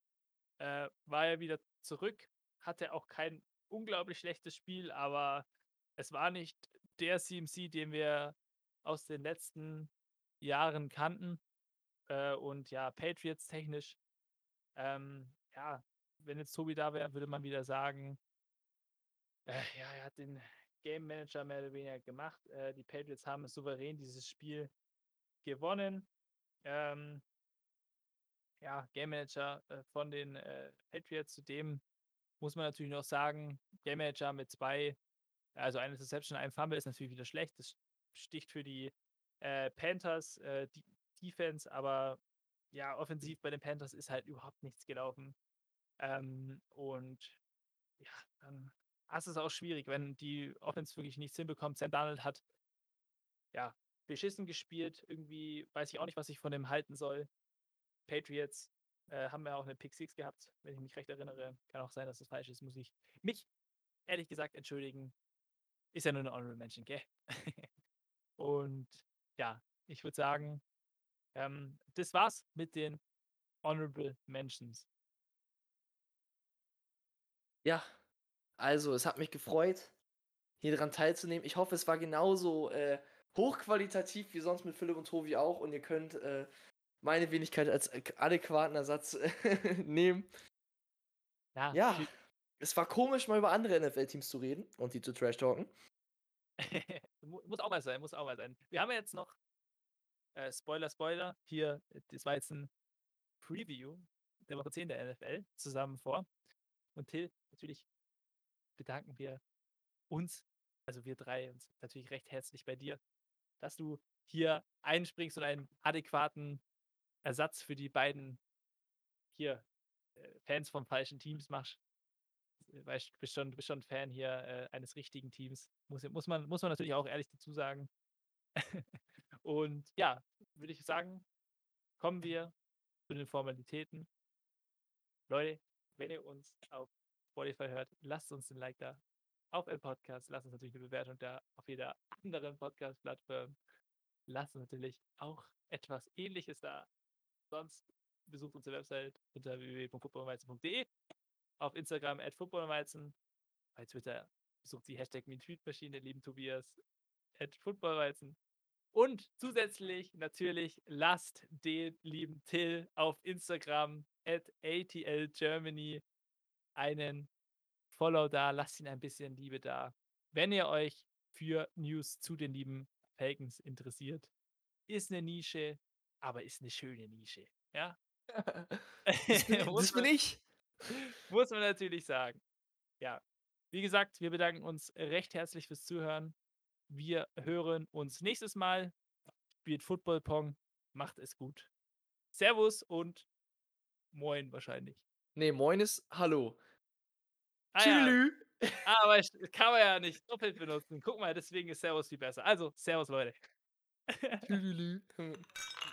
äh, war ja wieder zurück, hatte auch kein unglaublich schlechtes Spiel, aber es war nicht der CMC, den wir aus den letzten Jahren kannten. Äh, und ja, Patriots technisch, ähm, ja, wenn jetzt Tobi da wäre, würde man wieder sagen, äh, ja, er hat den Game Manager mehr oder weniger gemacht. Äh, die Patriots haben souverän dieses Spiel gewonnen. Ähm, ja, Game Manager äh, von den äh, Patriots. Zudem muss man natürlich noch sagen, Game Manager mit zwei, also eine Interception, einem Fumble ist natürlich wieder schlecht. Das sticht für die äh, Panthers äh, die Defense, aber ja, offensiv bei den Panthers ist halt überhaupt nichts gelaufen. Ähm, und ja, dann ist es auch schwierig, wenn die Offense wirklich nichts hinbekommt. Sam Donald hat ja beschissen gespielt. Irgendwie weiß ich auch nicht, was ich von dem halten soll. Patriots äh, haben ja auch eine Pick Six gehabt, wenn ich mich recht erinnere. Kann auch sein, dass das falsch ist. Muss ich mich ehrlich gesagt entschuldigen. Ist ja nur eine Honorable Mention, gell? Und ja, ich würde sagen, ähm, das war's mit den Honorable Mentions. Ja, also es hat mich gefreut, hier dran teilzunehmen. Ich hoffe, es war genauso äh, hochqualitativ wie sonst mit Philipp und Tobi auch und ihr könnt äh, meine Wenigkeit als adäquaten Ersatz nehmen. Ja, Ja, es war komisch, mal über andere NFL-Teams zu reden und die zu trash-talken. Mu- muss auch mal sein, muss auch mal sein. Wir haben ja jetzt noch äh, Spoiler, Spoiler. Hier, das war jetzt ein Preview der Woche 10 der NFL zusammen vor. Und Till, natürlich bedanken wir uns, also wir drei, uns natürlich recht herzlich bei dir, dass du hier einspringst und einen adäquaten Ersatz für die beiden hier äh, Fans von falschen Teams machst. Äh, Weißt, du bist schon, bist schon Fan hier äh, eines richtigen Teams. Muss, muss, man, muss man natürlich auch ehrlich dazu sagen. und ja, würde ich sagen, kommen wir zu den Formalitäten. Leute, wenn ihr uns auf Spotify hört, lasst uns ein Like da. Auf Apple Podcast, lasst uns natürlich eine Bewertung da. Auf jeder anderen Podcast-Plattform lasst uns natürlich auch etwas Ähnliches da. Sonst besucht unsere Website unter www.footballweizen.de. Auf Instagram at footballweizen. Bei Twitter besucht die Hashtag MeTweetmaschine, lieben Tobias, at footballweizen. Und zusätzlich natürlich lasst den lieben Till auf Instagram at ATL Germany einen Follow da, lasst ihn ein bisschen Liebe da. Wenn ihr euch für News zu den lieben Falcons interessiert, ist eine Nische, aber ist eine schöne Nische. Ja? das bin, das bin ich. Muss man natürlich sagen. Ja. Wie gesagt, wir bedanken uns recht herzlich fürs Zuhören. Wir hören uns nächstes Mal. Spielt Football Pong. Macht es gut. Servus und Moin wahrscheinlich. Nee, Moin ist Hallo. Ah, Tschüss. Ja. Aber ich, kann man ja nicht doppelt benutzen. Guck mal, deswegen ist Servus viel besser. Also, Servus, Leute. Tschüss.